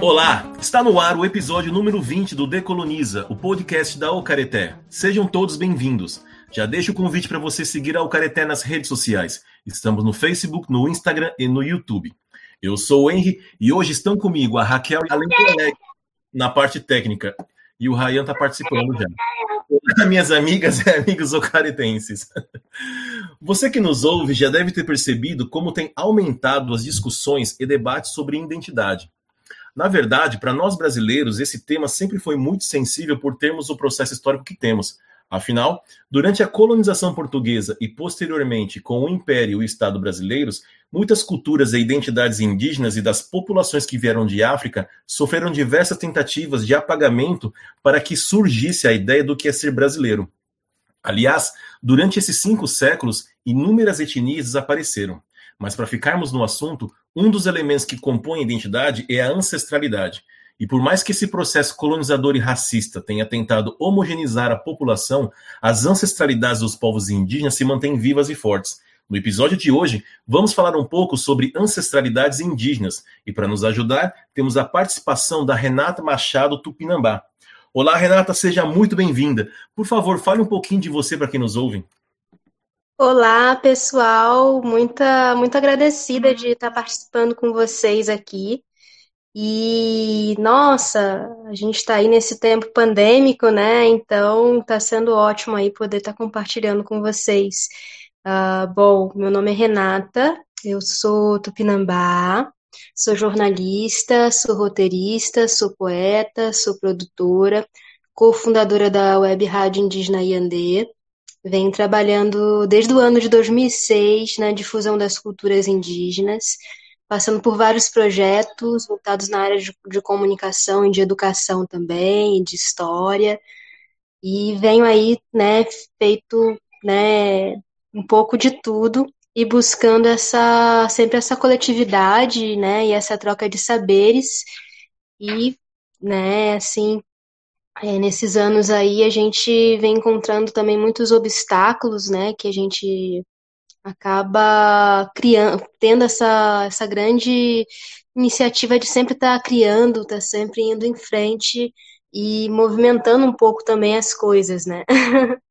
Olá, está no ar o episódio número 20 do Decoloniza, o podcast da Ocareté. Sejam todos bem-vindos. Já deixo o convite para você seguir a Ocareté nas redes sociais. Estamos no Facebook, no Instagram e no YouTube. Eu sou o Henry e hoje estão comigo a Raquel e na parte técnica. E o Ryan está participando já. Minhas amigas e amigos ocaretenses. Você que nos ouve já deve ter percebido como tem aumentado as discussões e debates sobre identidade. Na verdade, para nós brasileiros, esse tema sempre foi muito sensível por termos o processo histórico que temos. Afinal, durante a colonização portuguesa e posteriormente com o Império e o Estado brasileiros, muitas culturas e identidades indígenas e das populações que vieram de África sofreram diversas tentativas de apagamento para que surgisse a ideia do que é ser brasileiro. Aliás, durante esses cinco séculos, inúmeras etnias desapareceram. Mas para ficarmos no assunto, um dos elementos que compõem a identidade é a ancestralidade. E por mais que esse processo colonizador e racista tenha tentado homogeneizar a população, as ancestralidades dos povos indígenas se mantêm vivas e fortes. No episódio de hoje, vamos falar um pouco sobre ancestralidades indígenas. E para nos ajudar, temos a participação da Renata Machado Tupinambá. Olá, Renata, seja muito bem-vinda. Por favor, fale um pouquinho de você para quem nos ouve. Olá, pessoal. Muita, muito agradecida de estar participando com vocês aqui. E, nossa, a gente está aí nesse tempo pandêmico, né? Então, está sendo ótimo aí poder estar compartilhando com vocês. Uh, bom, meu nome é Renata, eu sou tupinambá, sou jornalista, sou roteirista, sou poeta, sou produtora, cofundadora da Web Rádio Indígena Iandê. Venho trabalhando desde o ano de 2006 na difusão das culturas indígenas, passando por vários projetos voltados na área de, de comunicação e de educação também, de história. E venho aí, né, feito, né, um pouco de tudo e buscando essa sempre essa coletividade, né, e essa troca de saberes e, né, assim, é, nesses anos aí a gente vem encontrando também muitos obstáculos, né, que a gente acaba criando, tendo essa, essa grande iniciativa de sempre estar tá criando, estar tá sempre indo em frente e movimentando um pouco também as coisas, né?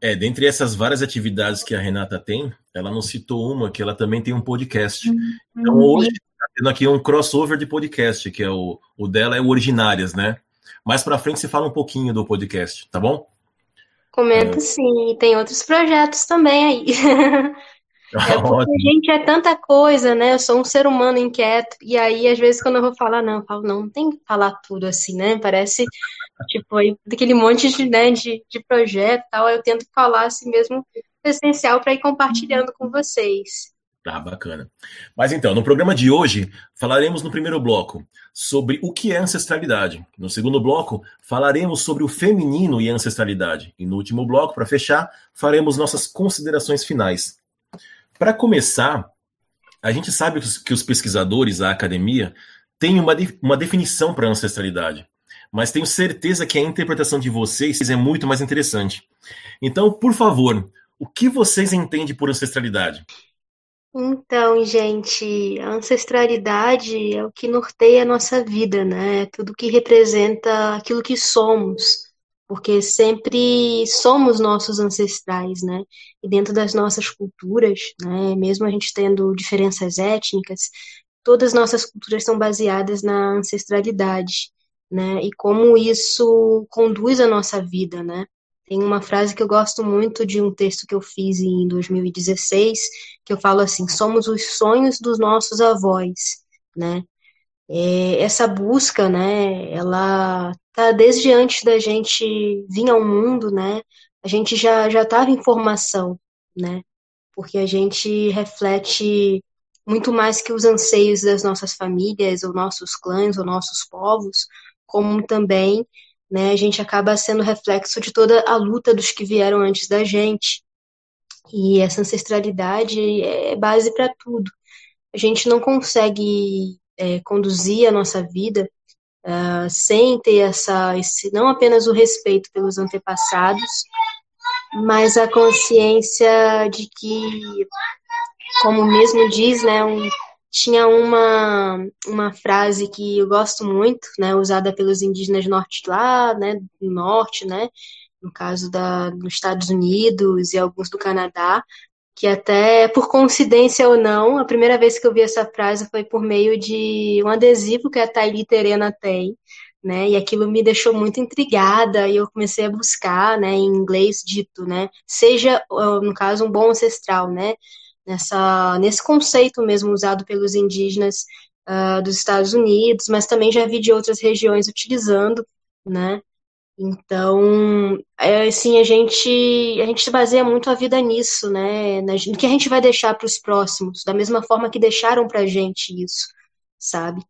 É, dentre essas várias atividades que a Renata tem, ela não citou uma, que ela também tem um podcast. Uhum. Então hoje tendo aqui um crossover de podcast, que é o, o dela é o Originárias, né? Mais para frente você fala um pouquinho do podcast, tá bom? Comenta é... sim, tem outros projetos também aí. É porque, gente, é tanta coisa, né? Eu sou um ser humano inquieto, e aí, às vezes, quando eu vou falar, não, falo, não, tem que falar tudo assim, né? Parece, tipo, aí, daquele monte de, né, de, de projeto e tal, eu tento falar assim mesmo, essencial para ir compartilhando com vocês. Tá, bacana. Mas então, no programa de hoje, falaremos no primeiro bloco sobre o que é ancestralidade. No segundo bloco, falaremos sobre o feminino e ancestralidade. E no último bloco, para fechar, faremos nossas considerações finais. Para começar, a gente sabe que os pesquisadores, a academia, têm uma, uma definição para ancestralidade. Mas tenho certeza que a interpretação de vocês é muito mais interessante. Então, por favor, o que vocês entendem por ancestralidade? Então, gente, a ancestralidade é o que norteia a nossa vida, né? É tudo que representa aquilo que somos, porque sempre somos nossos ancestrais, né? E dentro das nossas culturas, né? Mesmo a gente tendo diferenças étnicas, todas as nossas culturas são baseadas na ancestralidade, né? E como isso conduz a nossa vida, né? Tem uma frase que eu gosto muito de um texto que eu fiz em 2016, que eu falo assim: somos os sonhos dos nossos avós, né? É, essa busca, né? Ela tá desde antes da gente vir ao mundo, né? A gente já já estava em formação, né? Porque a gente reflete muito mais que os anseios das nossas famílias, ou nossos clãs, ou nossos povos, como também né? A gente acaba sendo reflexo de toda a luta dos que vieram antes da gente. E essa ancestralidade é base para tudo. A gente não consegue é, conduzir a nossa vida uh, sem ter essa, esse, não apenas o respeito pelos antepassados, mas a consciência de que, como mesmo diz, né, um, tinha uma, uma frase que eu gosto muito, né, usada pelos indígenas norte lá, né, do norte, né, no caso da, dos Estados Unidos e alguns do Canadá, que até por coincidência ou não, a primeira vez que eu vi essa frase foi por meio de um adesivo que a Thaili Terena tem, né? E aquilo me deixou muito intrigada e eu comecei a buscar, né, em inglês dito, né? Seja, no caso, um bom ancestral, né? Nessa, nesse conceito mesmo usado pelos indígenas uh, dos Estados Unidos, mas também já vi de outras regiões utilizando, né? Então, é, assim, a gente a gente baseia muito a vida nisso, né? No que a gente vai deixar para os próximos, da mesma forma que deixaram para a gente isso, sabe?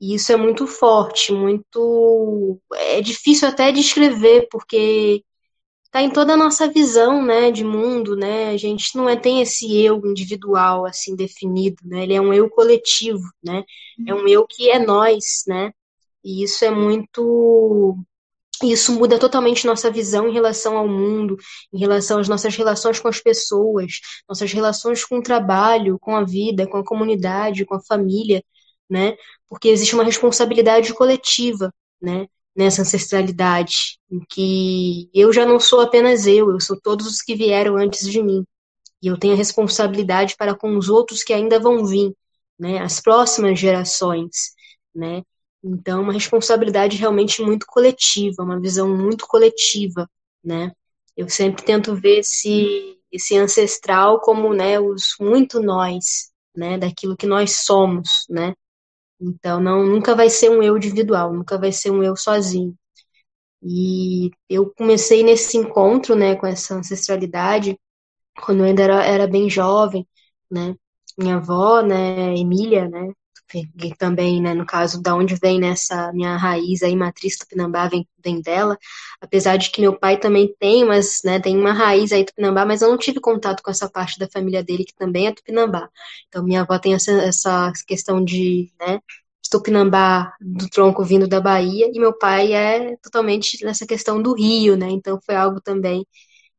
E isso é muito forte, muito. É difícil até descrever, porque está em toda a nossa visão, né, de mundo, né? A gente não é, tem esse eu individual assim definido, né? Ele é um eu coletivo, né? É um eu que é nós, né? E isso é muito isso muda totalmente nossa visão em relação ao mundo, em relação às nossas relações com as pessoas, nossas relações com o trabalho, com a vida, com a comunidade, com a família, né? Porque existe uma responsabilidade coletiva, né? Nessa ancestralidade, em que eu já não sou apenas eu, eu sou todos os que vieram antes de mim. E eu tenho a responsabilidade para com os outros que ainda vão vir, né? As próximas gerações, né? Então, uma responsabilidade realmente muito coletiva, uma visão muito coletiva, né? Eu sempre tento ver esse, esse ancestral como, né, os muito nós, né, daquilo que nós somos, né? Então, não, nunca vai ser um eu individual, nunca vai ser um eu sozinho. E eu comecei nesse encontro, né, com essa ancestralidade, quando eu ainda era, era bem jovem, né? Minha avó, né, Emília, né, também, né, no caso, da onde vem nessa minha raiz aí, matriz tupinambá, vem, vem dela, apesar de que meu pai também tem, mas, né, tem uma raiz aí tupinambá, mas eu não tive contato com essa parte da família dele, que também é tupinambá. Então, minha avó tem essa, essa questão de, né, tupinambá do tronco vindo da Bahia, e meu pai é totalmente nessa questão do Rio, né, então foi algo também,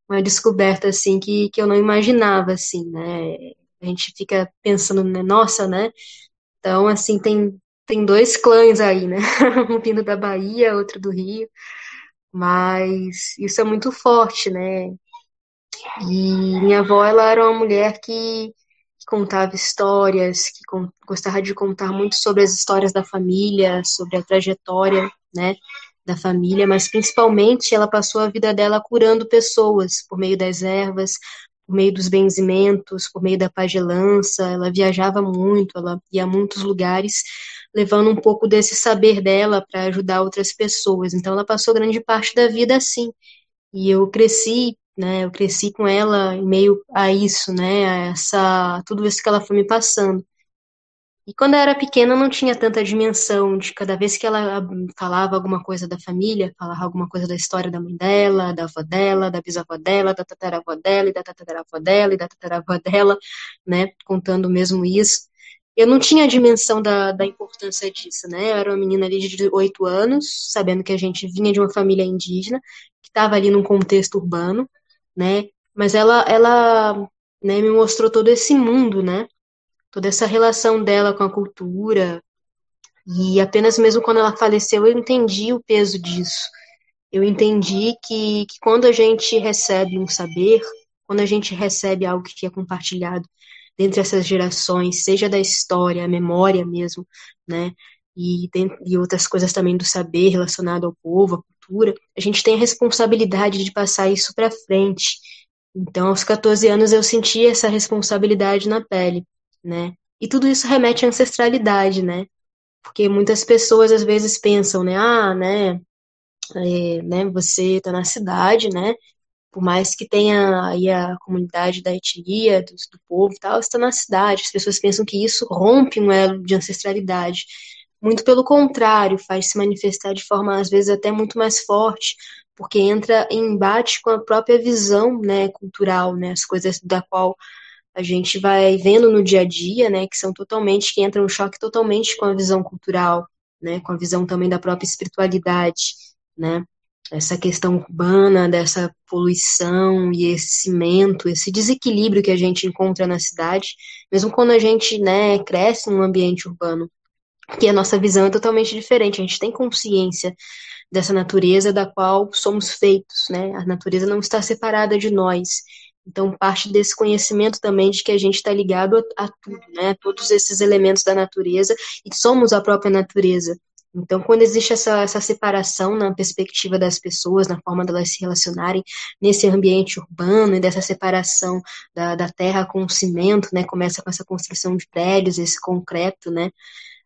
uma descoberta, assim, que, que eu não imaginava, assim, né, a gente fica pensando, né, nossa, né, então, assim, tem, tem dois clãs aí, né? Um vindo da Bahia, outro do Rio. Mas isso é muito forte, né? E minha avó, ela era uma mulher que, contava histórias, que gostava de contar muito sobre as histórias da família, sobre a trajetória, né? Da família, mas principalmente ela passou a vida dela curando pessoas por meio das ervas, por meio dos benzimentos, por meio da pagelança, ela viajava muito, ela ia a muitos lugares, levando um pouco desse saber dela para ajudar outras pessoas. Então ela passou grande parte da vida assim. E eu cresci, né, eu cresci com ela em meio a isso, né, a essa tudo isso que ela foi me passando. E quando eu era pequena, não tinha tanta dimensão de cada vez que ela falava alguma coisa da família, falava alguma coisa da história da mãe dela, da avó dela, da bisavó dela, da tataravó dela, e da tataravó dela, e da tataravó dela, né, contando mesmo isso. Eu não tinha a dimensão da, da importância disso, né, eu era uma menina ali de oito anos, sabendo que a gente vinha de uma família indígena, que estava ali num contexto urbano, né, mas ela, ela né, me mostrou todo esse mundo, né, toda essa relação dela com a cultura. E apenas mesmo quando ela faleceu eu entendi o peso disso. Eu entendi que, que quando a gente recebe um saber, quando a gente recebe algo que é compartilhado dentre essas gerações, seja da história, a memória mesmo, né? E, e outras coisas também do saber relacionado ao povo, à cultura, a gente tem a responsabilidade de passar isso para frente. Então, aos 14 anos, eu senti essa responsabilidade na pele né? E tudo isso remete à ancestralidade, né? Porque muitas pessoas às vezes pensam, né? Ah, né? É, né você está na cidade, né? Por mais que tenha aí a comunidade da etnia, do, do povo e tal, está na cidade. As pessoas pensam que isso rompe um elo de ancestralidade. Muito pelo contrário, faz se manifestar de forma às vezes até muito mais forte, porque entra em embate com a própria visão, né, cultural, né, as coisas da qual a gente vai vendo no dia a dia, né, que são totalmente, que entram em choque totalmente com a visão cultural, né, com a visão também da própria espiritualidade, né. essa questão urbana, dessa poluição e esse cimento, esse desequilíbrio que a gente encontra na cidade, mesmo quando a gente né, cresce num ambiente urbano, que a nossa visão é totalmente diferente, a gente tem consciência dessa natureza da qual somos feitos, né? A natureza não está separada de nós. Então, parte desse conhecimento também de que a gente está ligado a, a, tudo, né? Todos esses elementos da natureza e somos a própria natureza. Então, quando existe essa, essa separação na perspectiva das pessoas, na forma delas se relacionarem nesse ambiente urbano e dessa separação da, da terra com o cimento, né? Começa com essa construção de prédios, esse concreto, né?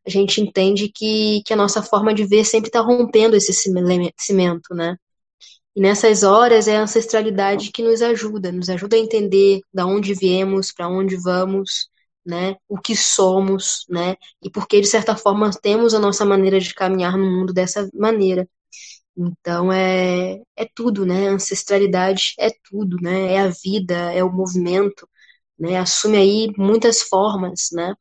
A gente entende que, que a nossa forma de ver sempre está rompendo esse cimento, né? E nessas horas é a ancestralidade que nos ajuda, nos ajuda a entender da onde viemos, para onde vamos, né, o que somos, né, e porque de certa forma temos a nossa maneira de caminhar no mundo dessa maneira. Então é é tudo, né? Ancestralidade é tudo, né? É a vida, é o movimento, né? Assume aí muitas formas, né?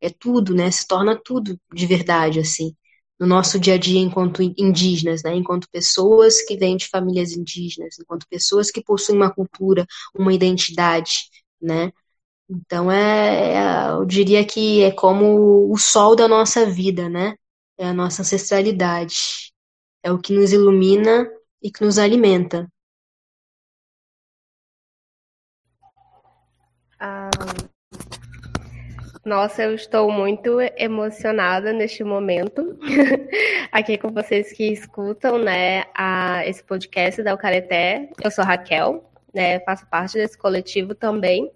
É tudo, né? Se torna tudo de verdade assim no nosso dia a dia enquanto indígenas, né? Enquanto pessoas que vêm de famílias indígenas, enquanto pessoas que possuem uma cultura, uma identidade, né? Então, é, é, eu diria que é como o sol da nossa vida, né? É a nossa ancestralidade. É o que nos ilumina e que nos alimenta. Ah, nossa, eu estou muito emocionada neste momento, aqui com vocês que escutam, né, a, esse podcast da Ucareté. Eu sou Raquel, né, faço parte desse coletivo também.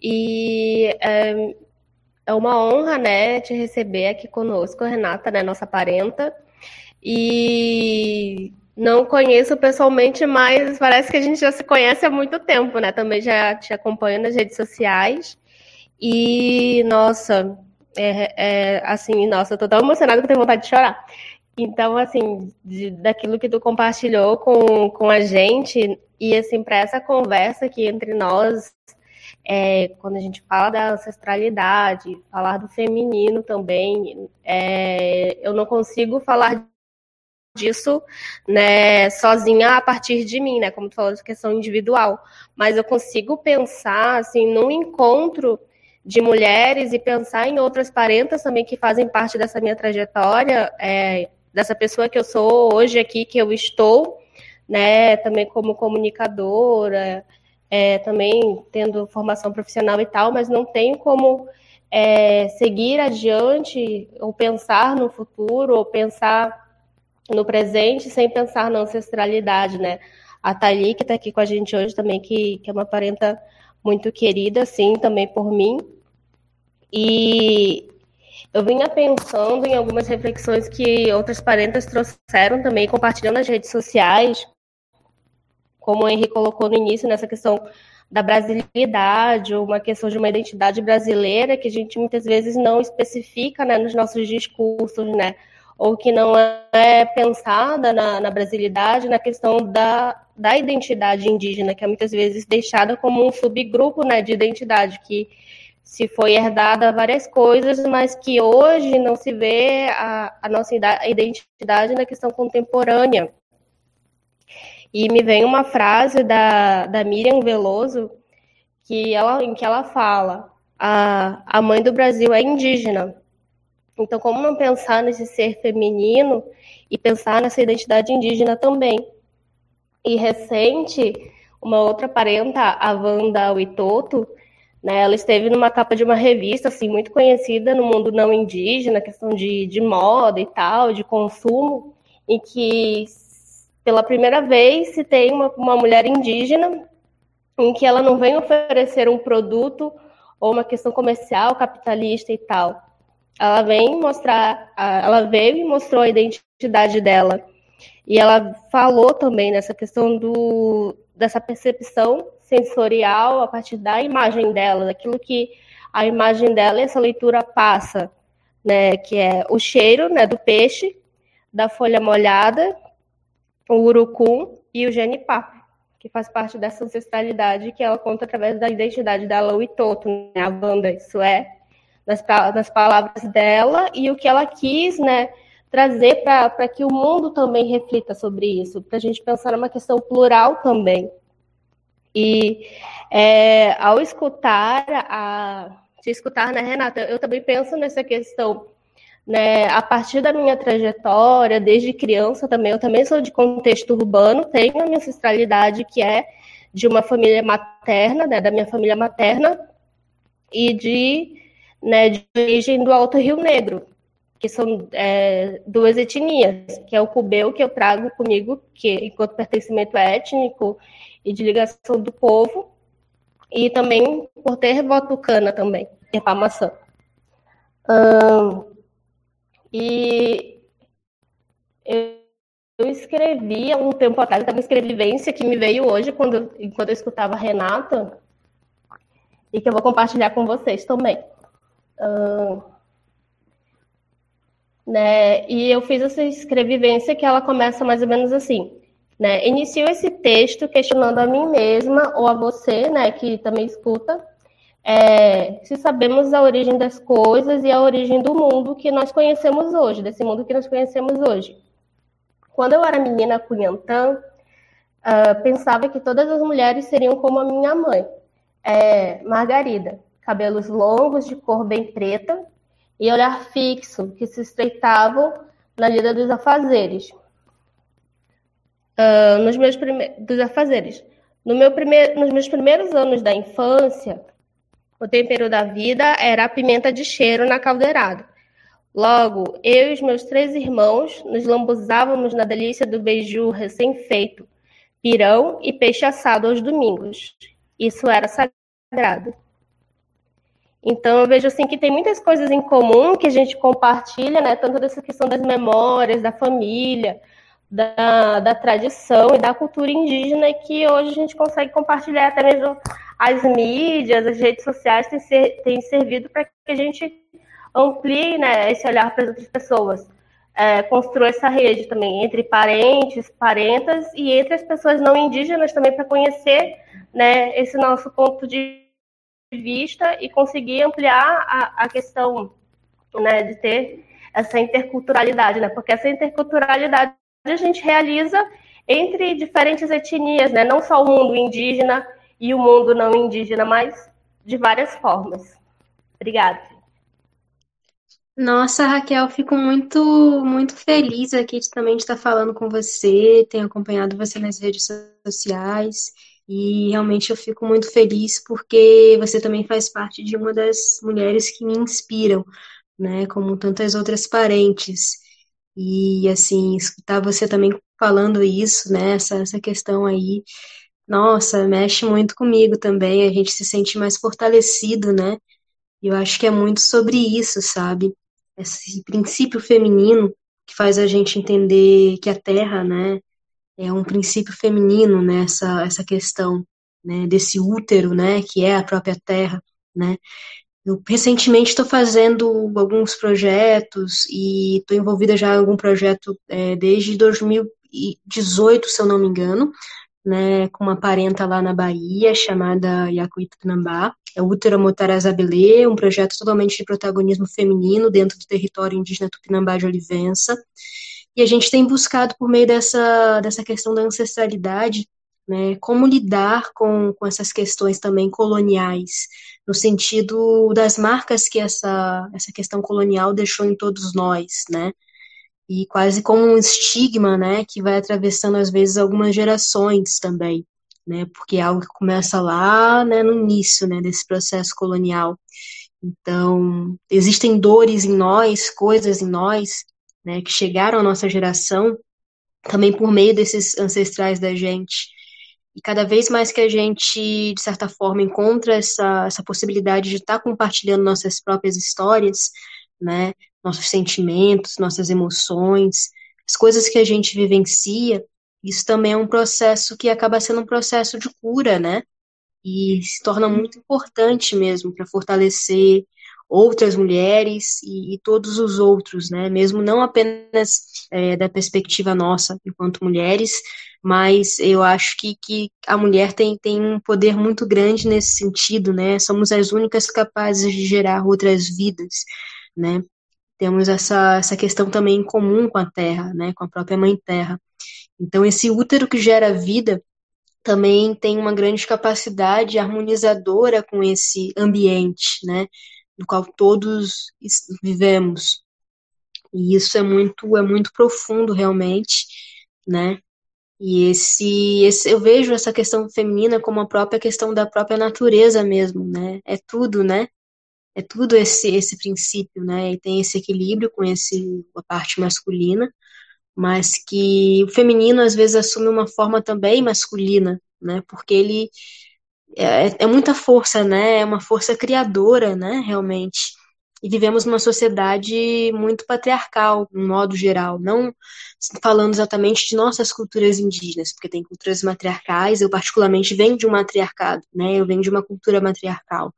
E é, é uma honra, né, te receber aqui conosco, Renata, né, nossa parenta. E não conheço pessoalmente, mas parece que a gente já se conhece há muito tempo, né? Também já te acompanho nas redes sociais. E, nossa, é, é assim, nossa, eu tô tão emocionada que eu tenho vontade de chorar. Então, assim, de, daquilo que tu compartilhou com, com a gente, e assim, para essa conversa aqui entre nós, é, quando a gente fala da ancestralidade, falar do feminino também, é, eu não consigo falar disso né, sozinha a partir de mim, né? Como tu falou de questão individual. Mas eu consigo pensar assim num encontro de mulheres e pensar em outras parentas também que fazem parte dessa minha trajetória, é, dessa pessoa que eu sou hoje aqui, que eu estou, né? Também como comunicadora, é, também tendo formação profissional e tal, mas não tenho como é, seguir adiante ou pensar no futuro ou pensar no presente sem pensar na ancestralidade, né? A Thalie, que está aqui com a gente hoje também, que, que é uma parenta muito querida, sim, também por mim. E eu vinha pensando em algumas reflexões que outras parentas trouxeram também, compartilhando nas redes sociais, como o Henrique colocou no início, nessa questão da brasilidade, uma questão de uma identidade brasileira que a gente muitas vezes não especifica né, nos nossos discursos, né? Ou que não é pensada na, na brasilidade, na questão da, da identidade indígena, que é muitas vezes deixada como um subgrupo né, de identidade, que se foi herdada várias coisas, mas que hoje não se vê a, a nossa identidade na questão contemporânea. E me vem uma frase da, da Miriam Veloso que ela, em que ela fala: a, a mãe do Brasil é indígena. Então, como não pensar nesse ser feminino e pensar nessa identidade indígena também? E recente, uma outra parenta, a Wanda Witoto, né, ela esteve numa capa de uma revista assim muito conhecida no mundo não indígena, questão de, de moda e tal, de consumo, em que pela primeira vez se tem uma, uma mulher indígena em que ela não vem oferecer um produto ou uma questão comercial, capitalista e tal. Ela vem mostrar, ela veio e mostrou a identidade dela. E ela falou também nessa questão do, dessa percepção sensorial a partir da imagem dela, daquilo que a imagem dela e essa leitura passa, né, que é o cheiro, né, do peixe, da folha molhada, o urucum e o genipá, que faz parte dessa ancestralidade que ela conta através da identidade dela, o Itoto, né, a banda, isso é, das, das palavras dela e o que ela quis, né, trazer para que o mundo também reflita sobre isso, para a gente pensar numa questão plural também. E é, ao escutar a se escutar, né, Renata, eu também penso nessa questão, né, a partir da minha trajetória, desde criança também, eu também sou de contexto urbano, tenho a minha ancestralidade que é de uma família materna, né, da minha família materna, e de, né, de origem do Alto Rio Negro, que são é, duas etnias, que é o cubeu que eu trago comigo, que enquanto pertencimento étnico e de ligação do povo, e também por ter votucana também, ter maçã. e eu, eu escrevi há um tempo atrás, uma escrevivência que me veio hoje quando, enquanto eu escutava a Renata, e que eu vou compartilhar com vocês também. Né, e eu fiz essa escrevivência que ela começa mais ou menos assim. Né? Inicio esse texto questionando a mim mesma ou a você, né, que também escuta, é, se sabemos a origem das coisas e a origem do mundo que nós conhecemos hoje, desse mundo que nós conhecemos hoje. Quando eu era menina cunhantã, uh, pensava que todas as mulheres seriam como a minha mãe, é, Margarida, cabelos longos, de cor bem preta e olhar fixo, que se estreitavam na lida dos afazeres, uh, nos meus primeiros dos afazeres. No meu nos meus primeiros anos da infância, o tempero da vida era a pimenta de cheiro na caldeirada. Logo, eu e os meus três irmãos nos lambuzávamos na delícia do beiju recém-feito, pirão e peixe assado aos domingos. Isso era sagrado. Então eu vejo assim que tem muitas coisas em comum que a gente compartilha, né? Tanto dessa questão das memórias, da família, da, da tradição e da cultura indígena que hoje a gente consegue compartilhar até mesmo as mídias, as redes sociais têm, ser, têm servido para que a gente amplie né, esse olhar para as outras pessoas. É, construa essa rede também entre parentes, parentas e entre as pessoas não indígenas também para conhecer né, esse nosso ponto de vista e conseguir ampliar a, a questão né, de ter essa interculturalidade, né? Porque essa interculturalidade a gente realiza entre diferentes etnias, né? não só o mundo indígena e o mundo não indígena, mas de várias formas. Obrigada. Nossa, Raquel, fico muito, muito feliz aqui de, também de estar falando com você, tenho acompanhado você nas redes sociais e realmente eu fico muito feliz porque você também faz parte de uma das mulheres que me inspiram, né, como tantas outras parentes. E, assim, escutar você também falando isso, né, essa, essa questão aí, nossa, mexe muito comigo também, a gente se sente mais fortalecido, né? E eu acho que é muito sobre isso, sabe? Esse princípio feminino que faz a gente entender que a Terra, né, é um princípio feminino, né, essa, questão, né, desse útero, né, que é a própria Terra, né? Eu recentemente estou fazendo alguns projetos e estou envolvida já em algum projeto é, desde 2018, se eu não me engano, né, com uma parenta lá na Bahia chamada Yacuí Tupinambá. É o Útero Motarazabelê, um projeto totalmente de protagonismo feminino dentro do território indígena Tupinambá de Olivença. E a gente tem buscado, por meio dessa, dessa questão da ancestralidade, né, como lidar com, com essas questões também coloniais, no sentido das marcas que essa, essa questão colonial deixou em todos nós, né? E quase como um estigma, né, que vai atravessando às vezes algumas gerações também, né? Porque é algo que começa lá, né, no início, né, desse processo colonial. Então, existem dores em nós, coisas em nós, né, que chegaram à nossa geração também por meio desses ancestrais da gente e cada vez mais que a gente, de certa forma, encontra essa, essa possibilidade de estar tá compartilhando nossas próprias histórias, né, nossos sentimentos, nossas emoções, as coisas que a gente vivencia, isso também é um processo que acaba sendo um processo de cura, né? E se torna muito importante mesmo para fortalecer outras mulheres e, e, todos os outros, né? Mesmo não apenas é, da perspectiva nossa enquanto mulheres, mas eu acho que, que a mulher tem, tem um poder muito grande nesse sentido, né? Somos as únicas capazes de gerar outras vidas, né? temos essa, essa questão também em comum com a Terra, né, com a própria Mãe Terra. Então, esse útero que gera vida também tem uma grande capacidade harmonizadora com esse ambiente, né, no qual todos vivemos. E isso é muito é muito profundo realmente, né? E esse, esse eu vejo essa questão feminina como a própria questão da própria natureza mesmo, né? É tudo, né? É tudo esse esse princípio, né? E tem esse equilíbrio com esse a parte masculina, mas que o feminino às vezes assume uma forma também masculina, né? Porque ele é, é muita força, né? É uma força criadora, né? Realmente. E vivemos numa sociedade muito patriarcal, no modo geral, não falando exatamente de nossas culturas indígenas, porque tem culturas matriarcais, eu particularmente venho de um matriarcado, né? Eu venho de uma cultura matriarcal.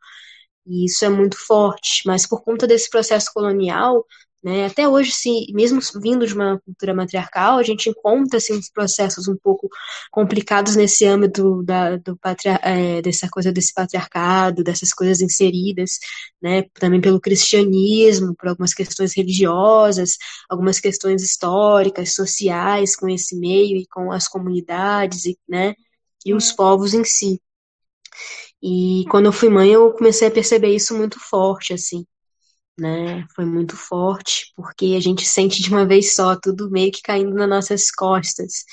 E isso é muito forte, mas por conta desse processo colonial, né? Até hoje, sim, mesmo vindo de uma cultura matriarcal, a gente encontra assim, uns processos um pouco complicados nesse âmbito da, do patria, é, dessa coisa desse patriarcado, dessas coisas inseridas, né? também pelo cristianismo, por algumas questões religiosas, algumas questões históricas, sociais com esse meio e com as comunidades, e, né? e os povos em si. E quando eu fui mãe, eu comecei a perceber isso muito forte, assim né? Foi muito forte, porque a gente sente de uma vez só tudo meio que caindo nas nossas costas,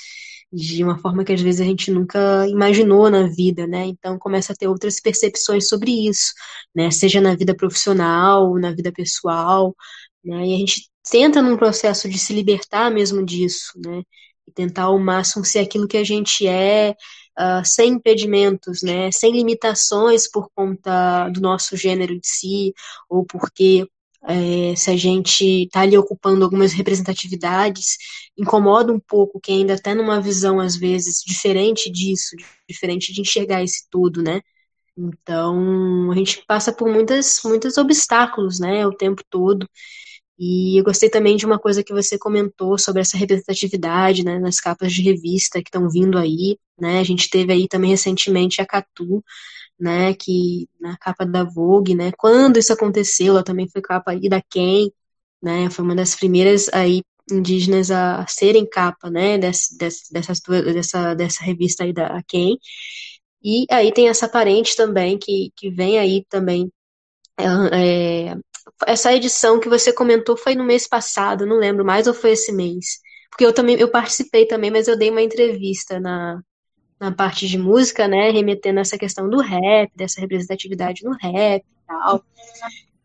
de uma forma que às vezes a gente nunca imaginou na vida, né? Então começa a ter outras percepções sobre isso, né? Seja na vida profissional, na vida pessoal, né? E a gente tenta num processo de se libertar mesmo disso, né? E tentar ao máximo ser aquilo que a gente é, Uh, sem impedimentos, né, sem limitações por conta do nosso gênero de si, ou porque é, se a gente está ali ocupando algumas representatividades, incomoda um pouco quem ainda está numa visão, às vezes, diferente disso, diferente de enxergar esse tudo, né? Então, a gente passa por muitas, muitos obstáculos, né, o tempo todo. E eu gostei também de uma coisa que você comentou sobre essa representatividade, né, nas capas de revista que estão vindo aí, né? A gente teve aí também recentemente a Catu, né, que na capa da Vogue, né, quando isso aconteceu, ela também foi capa aí da Ken, né, foi uma das primeiras aí indígenas a serem capa, né, dessa, dessa, dessa revista aí da Ken, e aí tem essa parente também, que, que vem aí também é essa edição que você comentou foi no mês passado, não lembro mais, ou foi esse mês? Porque eu também eu participei também, mas eu dei uma entrevista na, na parte de música, né, remetendo essa questão do rap, dessa representatividade no rap e tal.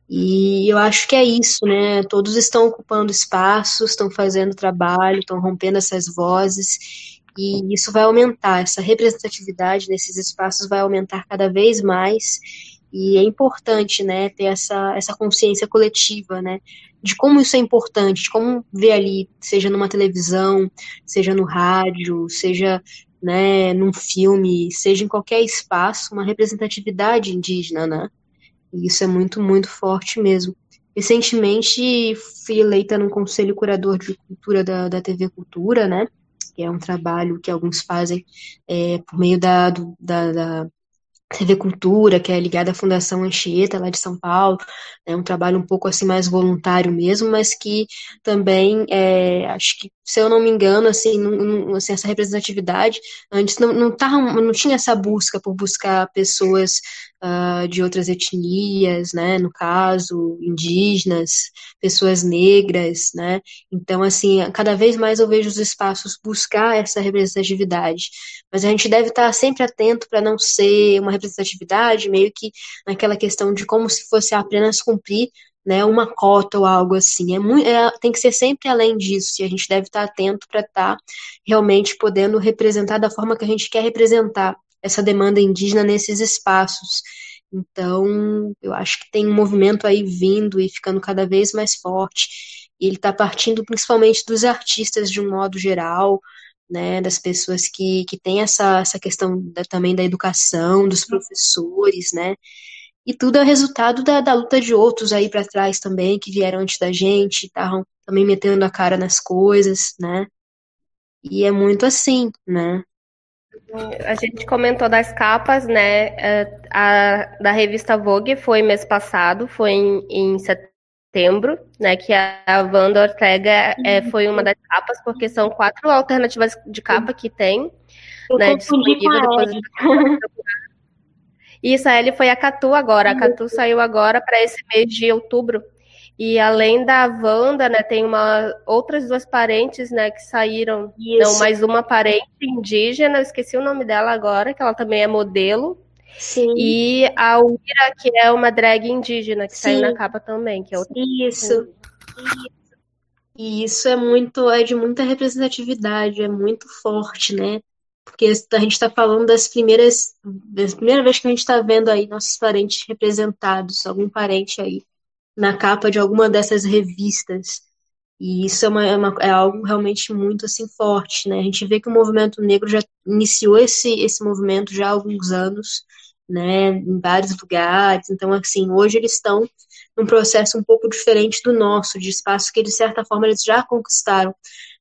E eu acho que é isso, né? Todos estão ocupando espaços, estão fazendo trabalho, estão rompendo essas vozes, e isso vai aumentar, essa representatividade nesses espaços vai aumentar cada vez mais. E é importante, né, ter essa, essa consciência coletiva, né, de como isso é importante, de como ver ali, seja numa televisão, seja no rádio, seja né, num filme, seja em qualquer espaço, uma representatividade indígena, né? E isso é muito, muito forte mesmo. Recentemente fui eleita no Conselho Curador de Cultura da, da TV Cultura, né? Que é um trabalho que alguns fazem é, por meio da, do, da, da TV Cultura, que é ligada à Fundação Anchieta, lá de São Paulo, é um trabalho um pouco assim mais voluntário mesmo, mas que também, é, acho que, se eu não me engano, assim, não, assim essa representatividade, antes não, não, tava, não tinha essa busca por buscar pessoas uh, de outras etnias, né, no caso, indígenas, pessoas negras, né, então, assim, cada vez mais eu vejo os espaços buscar essa representatividade, mas a gente deve estar sempre atento para não ser uma representatividade meio que naquela questão de como se fosse apenas cumprir né, uma cota ou algo assim. É muito, é, tem que ser sempre além disso, e a gente deve estar atento para estar realmente podendo representar da forma que a gente quer representar essa demanda indígena nesses espaços. Então, eu acho que tem um movimento aí vindo e ficando cada vez mais forte. E ele está partindo principalmente dos artistas de um modo geral, né, das pessoas que, que têm essa, essa questão da, também da educação, dos professores, né, e tudo é resultado da, da luta de outros aí para trás também, que vieram antes da gente, estavam também metendo a cara nas coisas, né, e é muito assim, né. A gente comentou das capas, né, é, a, da revista Vogue foi mês passado, foi em, em setembro, né? Que a Wanda Ortega é, foi uma das capas, porque são quatro alternativas de capa que tem. Eu né, disponível depois. Isso, a Ellie foi a Catu agora. A Catu saiu agora para esse mês de outubro. E além da Wanda, né, tem uma, outras duas parentes, né, que saíram. Isso. Não, mais uma parente indígena, esqueci o nome dela agora, que ela também é modelo. Sim. E a Uira, que é uma drag indígena, que Sim. saiu na capa também, que é outra. Isso. E isso é muito, é de muita representatividade, é muito forte, né? Porque a gente está falando das primeiras, da primeira vez que a gente está vendo aí nossos parentes representados, algum parente aí na capa de alguma dessas revistas. E isso é, uma, é, uma, é, algo realmente muito assim forte, né? A gente vê que o movimento negro já iniciou esse, esse movimento já há alguns anos, né? Em vários lugares. Então, assim, hoje eles estão num processo um pouco diferente do nosso, de espaço que, de certa forma, eles já conquistaram.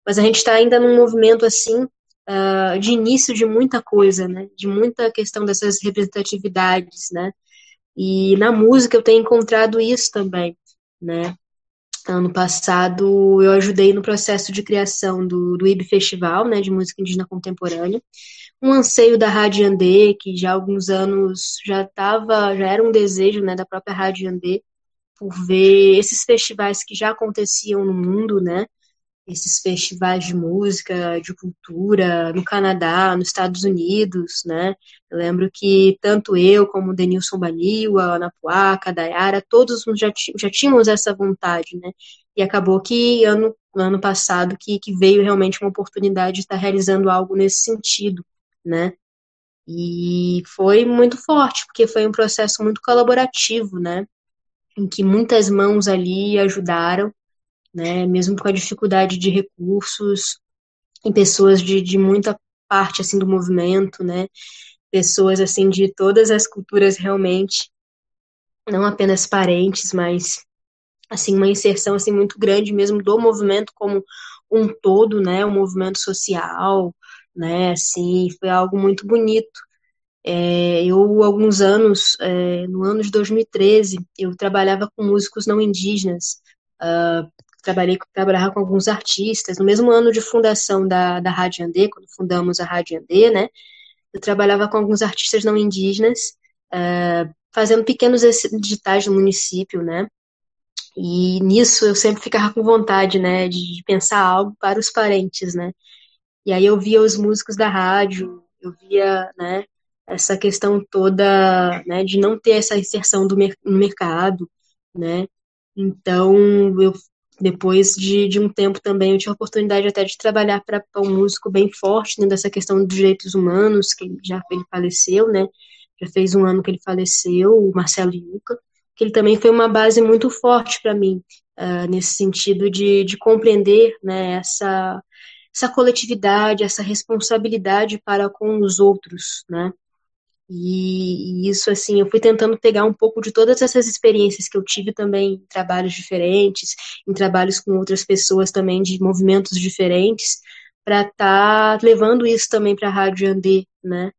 Mas a gente está ainda num movimento assim uh, de início de muita coisa, né? De muita questão dessas representatividades, né? E na música eu tenho encontrado isso também, né? Ano passado eu ajudei no processo de criação do, do IB Festival, né, de música indígena contemporânea. Um anseio da Rádio Andê, que já há alguns anos já estava, já era um desejo, né, da própria Rádio Andê, por ver esses festivais que já aconteciam no mundo, né, esses festivais de música, de cultura, no Canadá, nos Estados Unidos, né? Eu lembro que tanto eu como o Denilson Baniwa, Ana Puaca, Dayara, todos já, já tínhamos essa vontade, né? E acabou que ano, ano passado que, que veio realmente uma oportunidade de estar realizando algo nesse sentido, né? E foi muito forte, porque foi um processo muito colaborativo, né? Em que muitas mãos ali ajudaram, né, mesmo com a dificuldade de recursos, em pessoas de, de muita parte assim do movimento, né, pessoas assim de todas as culturas realmente, não apenas parentes, mas assim uma inserção assim muito grande mesmo do movimento como um todo, né, um movimento social, né, assim foi algo muito bonito. É, eu alguns anos, é, no ano de 2013, eu trabalhava com músicos não indígenas, uh, trabalhei trabalhava com alguns artistas. No mesmo ano de fundação da, da Rádio Andê, quando fundamos a Rádio Andê, né, eu trabalhava com alguns artistas não indígenas, uh, fazendo pequenos digitais no município, né, e nisso eu sempre ficava com vontade, né, de pensar algo para os parentes, né, e aí eu via os músicos da rádio, eu via, né, essa questão toda, né, de não ter essa inserção do mer no mercado, né, então eu depois de, de um tempo também eu tive a oportunidade até de trabalhar para um músico bem forte né, dessa questão dos direitos humanos, que já ele faleceu, né? Já fez um ano que ele faleceu, o Marcelo Yuca, que ele também foi uma base muito forte para mim, uh, nesse sentido de, de compreender né, essa, essa coletividade, essa responsabilidade para com os outros, né? E, e, isso, assim, eu fui tentando pegar um pouco de todas essas experiências que eu tive também em trabalhos diferentes, em trabalhos com outras pessoas também de movimentos diferentes, para estar tá levando isso também para a Rádio Andê, né?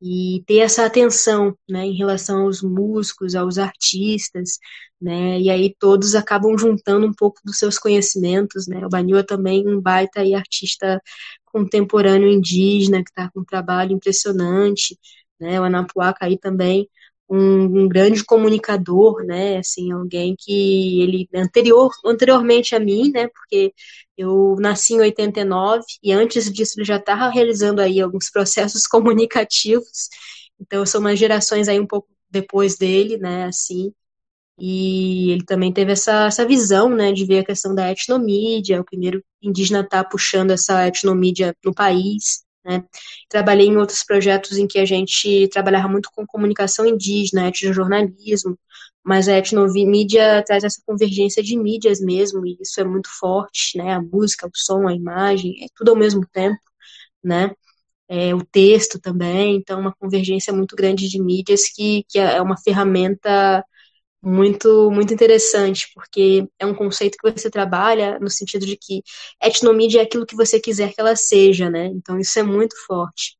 E ter essa atenção, né, em relação aos músicos, aos artistas, né? E aí todos acabam juntando um pouco dos seus conhecimentos, né? O Banil é também um baita e artista contemporâneo indígena que está com um trabalho impressionante né? O Anapuaca aí também um, um, grande comunicador, né? Assim, alguém que ele anterior, anteriormente a mim, né? Porque eu nasci em 89 e antes disso ele já estava realizando aí alguns processos comunicativos. Então, são umas gerações aí um pouco depois dele, né? Assim, e ele também teve essa, essa visão, né, de ver a questão da etnomídia, o primeiro indígena está puxando essa etnomídia no país, né? Trabalhei em outros projetos em que a gente trabalhava muito com comunicação indígena, etnojornalismo, mas a etnomídia traz essa convergência de mídias mesmo, e isso é muito forte, né? A música, o som, a imagem, é tudo ao mesmo tempo, né? É, o texto também, então uma convergência muito grande de mídias que, que é uma ferramenta muito muito interessante, porque é um conceito que você trabalha no sentido de que etnomídia é aquilo que você quiser que ela seja, né? Então isso é muito forte.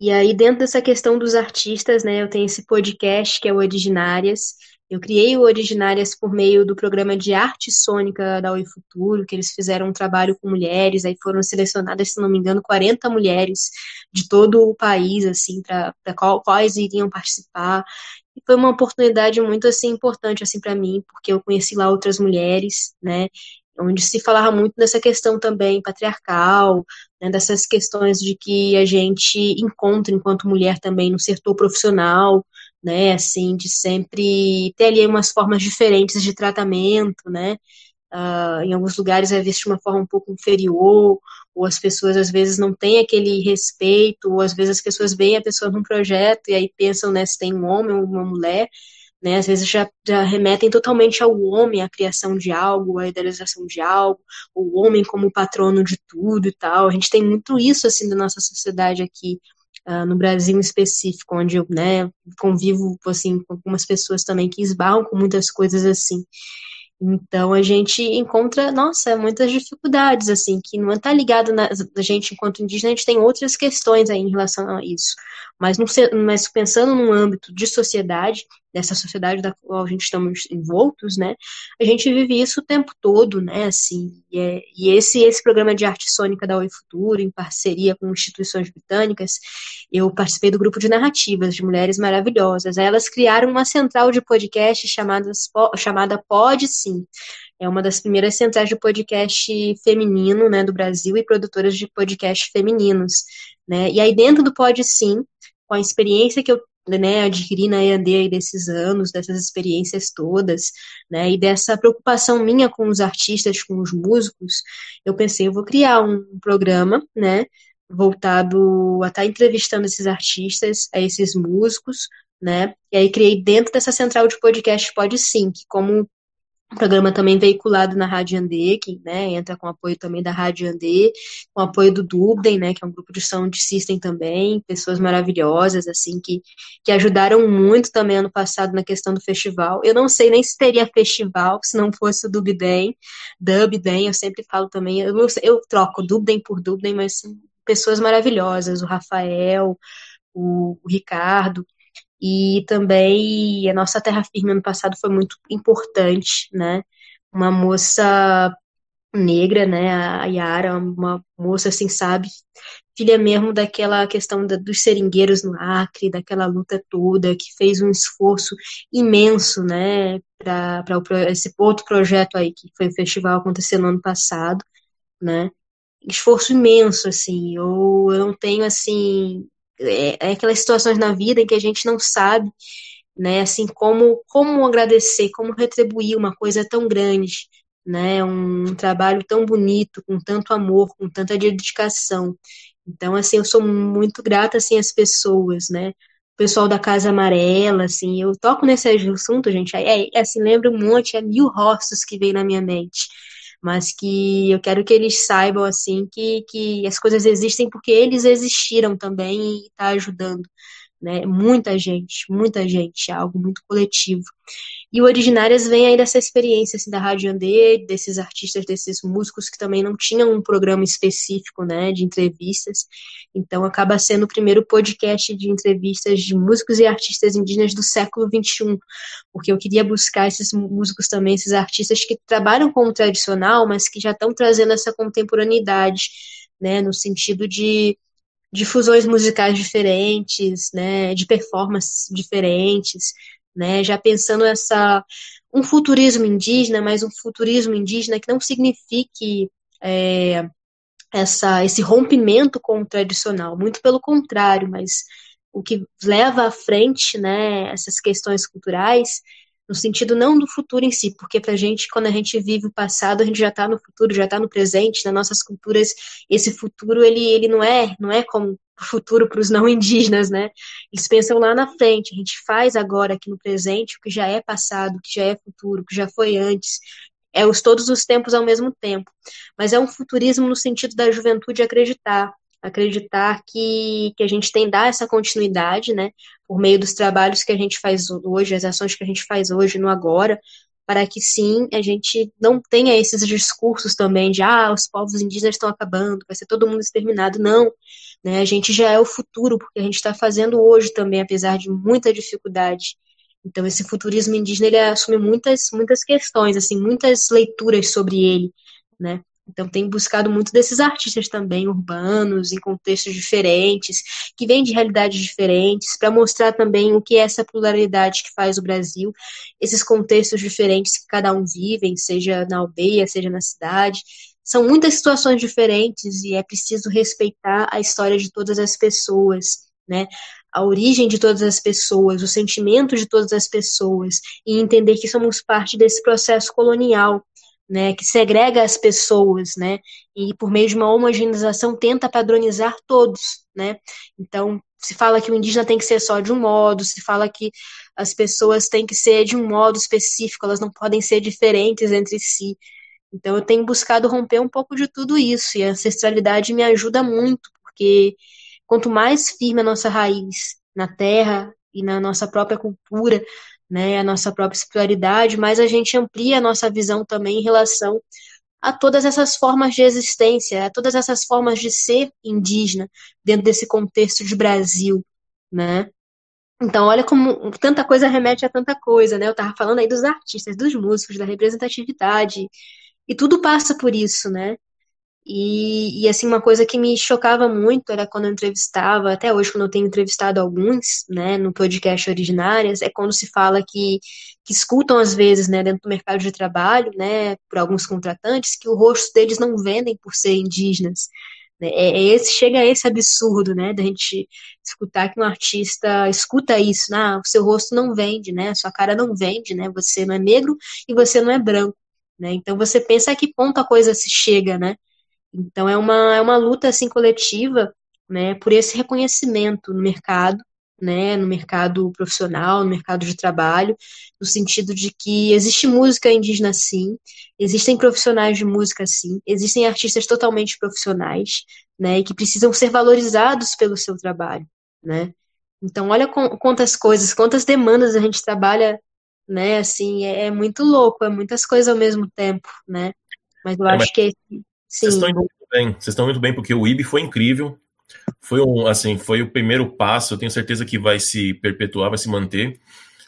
E aí dentro dessa questão dos artistas, né, eu tenho esse podcast que é o Originárias. Eu criei o Originárias por meio do programa de arte sônica da Oi Futuro, que eles fizeram um trabalho com mulheres, aí foram selecionadas, se não me engano, 40 mulheres de todo o país, assim, para quais iriam participar. E foi uma oportunidade muito assim importante assim para mim, porque eu conheci lá outras mulheres, né? Onde se falava muito dessa questão também patriarcal, né, dessas questões de que a gente encontra enquanto mulher também no setor profissional, né, assim, de sempre ter ali umas formas diferentes de tratamento, né, uh, em alguns lugares é visto de uma forma um pouco inferior, ou as pessoas às vezes não têm aquele respeito, ou às vezes as pessoas veem a pessoa num projeto e aí pensam, né, se tem um homem ou uma mulher, né, às vezes já, já remetem totalmente ao homem, a criação de algo, a idealização de algo, o homem como patrono de tudo e tal. A gente tem muito isso, assim, da nossa sociedade aqui, uh, no Brasil em específico, onde eu, né, convivo, assim, com algumas pessoas também que esbarram com muitas coisas assim. Então a gente encontra, nossa, muitas dificuldades, assim, que não está ligado na a gente enquanto indígena, a gente tem outras questões aí em relação a isso. Mas, mas pensando num âmbito de sociedade, dessa sociedade da qual a gente estamos envoltos, né, a gente vive isso o tempo todo, né, assim, e, é, e esse, esse programa de arte sônica da Oi Futuro, em parceria com instituições britânicas, eu participei do grupo de narrativas de mulheres maravilhosas, elas criaram uma central de podcast chamada, chamada Pod Sim, é uma das primeiras centrais de podcast feminino, né, do Brasil e produtoras de podcast femininos, né, e aí dentro do Pod Sim, com a experiência que eu né, adquiri na EAD desses anos, dessas experiências todas, né, e dessa preocupação minha com os artistas, com os músicos, eu pensei, eu vou criar um programa, né, voltado a estar tá entrevistando esses artistas, a esses músicos, né, e aí criei dentro dessa central de podcast que como programa também veiculado na Rádio Andê, que né, entra com apoio também da Rádio Andê, com apoio do Dubden, né, que é um grupo de sound system também, pessoas maravilhosas, assim, que, que ajudaram muito também ano passado na questão do festival. Eu não sei nem se teria festival se não fosse o Dubden, Dubden, eu sempre falo também, eu, eu troco Dubden por Dubden, mas pessoas maravilhosas, o Rafael, o, o Ricardo, e também a nossa terra firme ano passado foi muito importante, né? Uma moça negra, né, a Yara, uma moça assim, sabe, filha mesmo daquela questão da, dos seringueiros no Acre, daquela luta toda, que fez um esforço imenso, né, para esse outro projeto aí, que foi o festival acontecendo no ano passado, né, esforço imenso, assim, eu, eu não tenho, assim, é, é aquelas situações na vida em que a gente não sabe, né, assim, como, como agradecer, como retribuir uma coisa tão grande, né, um trabalho tão bonito, com tanto amor, com tanta dedicação. Então, assim, eu sou muito grata, assim, às pessoas, né, o pessoal da Casa Amarela, assim, eu toco nesse assunto, gente, é, é assim, lembro um monte, é mil rostos que vem na minha mente, mas que eu quero que eles saibam assim que, que as coisas existem porque eles existiram também e está ajudando, né? Muita gente, muita gente, é algo muito coletivo. E o Originárias vem aí dessa experiência assim, da Rádio Andê, desses artistas, desses músicos que também não tinham um programa específico né, de entrevistas. Então acaba sendo o primeiro podcast de entrevistas de músicos e artistas indígenas do século XXI, porque eu queria buscar esses músicos também, esses artistas que trabalham com o tradicional, mas que já estão trazendo essa contemporaneidade, né, no sentido de de fusões musicais diferentes, né, de performances diferentes, né? Já pensando essa um futurismo indígena, mas um futurismo indígena que não signifique é, essa, esse rompimento com o tradicional, muito pelo contrário, mas o que leva à frente, né, essas questões culturais, no sentido não do futuro em si, porque para a gente, quando a gente vive o passado, a gente já está no futuro, já está no presente, nas nossas culturas, esse futuro, ele, ele não é, não é como futuro para os não indígenas, né? Eles pensam lá na frente, a gente faz agora aqui no presente o que já é passado, o que já é futuro, o que já foi antes, é os todos os tempos ao mesmo tempo. Mas é um futurismo no sentido da juventude acreditar, acreditar que, que a gente tem dar essa continuidade, né, por meio dos trabalhos que a gente faz hoje, as ações que a gente faz hoje no agora, para que sim a gente não tenha esses discursos também de ah, os povos indígenas estão acabando, vai ser todo mundo exterminado. Não, né? A gente já é o futuro, porque a gente está fazendo hoje também, apesar de muita dificuldade. Então esse futurismo indígena ele assume muitas muitas questões, assim, muitas leituras sobre ele, né? Então tem buscado muito desses artistas também urbanos, em contextos diferentes, que vêm de realidades diferentes, para mostrar também o que é essa pluralidade que faz o Brasil, esses contextos diferentes que cada um vive, seja na aldeia, seja na cidade. São muitas situações diferentes e é preciso respeitar a história de todas as pessoas, né? A origem de todas as pessoas, o sentimento de todas as pessoas e entender que somos parte desse processo colonial, né, que segrega as pessoas, né, e por meio de uma homogeneização tenta padronizar todos, né. Então, se fala que o indígena tem que ser só de um modo, se fala que as pessoas têm que ser de um modo específico, elas não podem ser diferentes entre si. Então, eu tenho buscado romper um pouco de tudo isso, e a ancestralidade me ajuda muito, porque quanto mais firme a nossa raiz na terra e na nossa própria cultura, né, a nossa própria espiritualidade, mas a gente amplia a nossa visão também em relação a todas essas formas de existência, a todas essas formas de ser indígena dentro desse contexto de Brasil, né? Então, olha como tanta coisa remete a tanta coisa, né? Eu estava falando aí dos artistas, dos músicos, da representatividade, e tudo passa por isso, né? E, e, assim, uma coisa que me chocava muito era quando eu entrevistava, até hoje, quando eu tenho entrevistado alguns, né, no podcast Originárias, é quando se fala que, que escutam, às vezes, né, dentro do mercado de trabalho, né, por alguns contratantes, que o rosto deles não vendem por ser indígenas. Né, é, é esse, chega a esse absurdo, né, da gente escutar que um artista escuta isso, né, ah, o seu rosto não vende, né, sua cara não vende, né, você não é negro e você não é branco, né, então você pensa a que ponto a coisa se chega, né, então é uma, é uma luta assim coletiva, né, por esse reconhecimento no mercado, né, no mercado profissional, no mercado de trabalho, no sentido de que existe música indígena sim, existem profissionais de música sim, existem artistas totalmente profissionais, né, e que precisam ser valorizados pelo seu trabalho, né. Então olha quantas coisas, quantas demandas a gente trabalha, né, assim, é, é muito louco, é muitas coisas ao mesmo tempo, né. Mas eu é, acho mas... que vocês estão indo muito bem. Vocês estão indo bem porque o IB foi incrível. Foi um, assim, foi o primeiro passo. Eu tenho certeza que vai se perpetuar, vai se manter.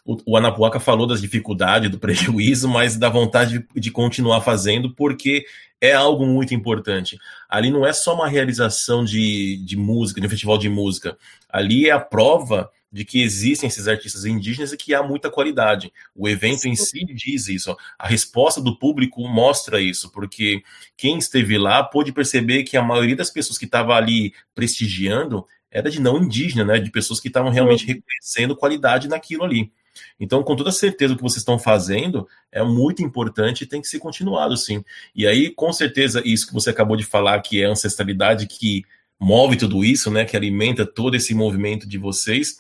O, o Anapuaca falou das dificuldades, do prejuízo, mas da vontade de, de continuar fazendo, porque é algo muito importante. Ali não é só uma realização de, de música, de um festival de música. Ali é a prova de que existem esses artistas indígenas e que há muita qualidade. O evento Sim. em si diz isso. A resposta do público mostra isso, porque quem esteve lá pôde perceber que a maioria das pessoas que estava ali prestigiando era de não indígena, né? De pessoas que estavam realmente reconhecendo qualidade naquilo ali. Então, com toda certeza, o que vocês estão fazendo é muito importante e tem que ser continuado, sim. E aí, com certeza, isso que você acabou de falar, que é a ancestralidade que move tudo isso, né? Que alimenta todo esse movimento de vocês,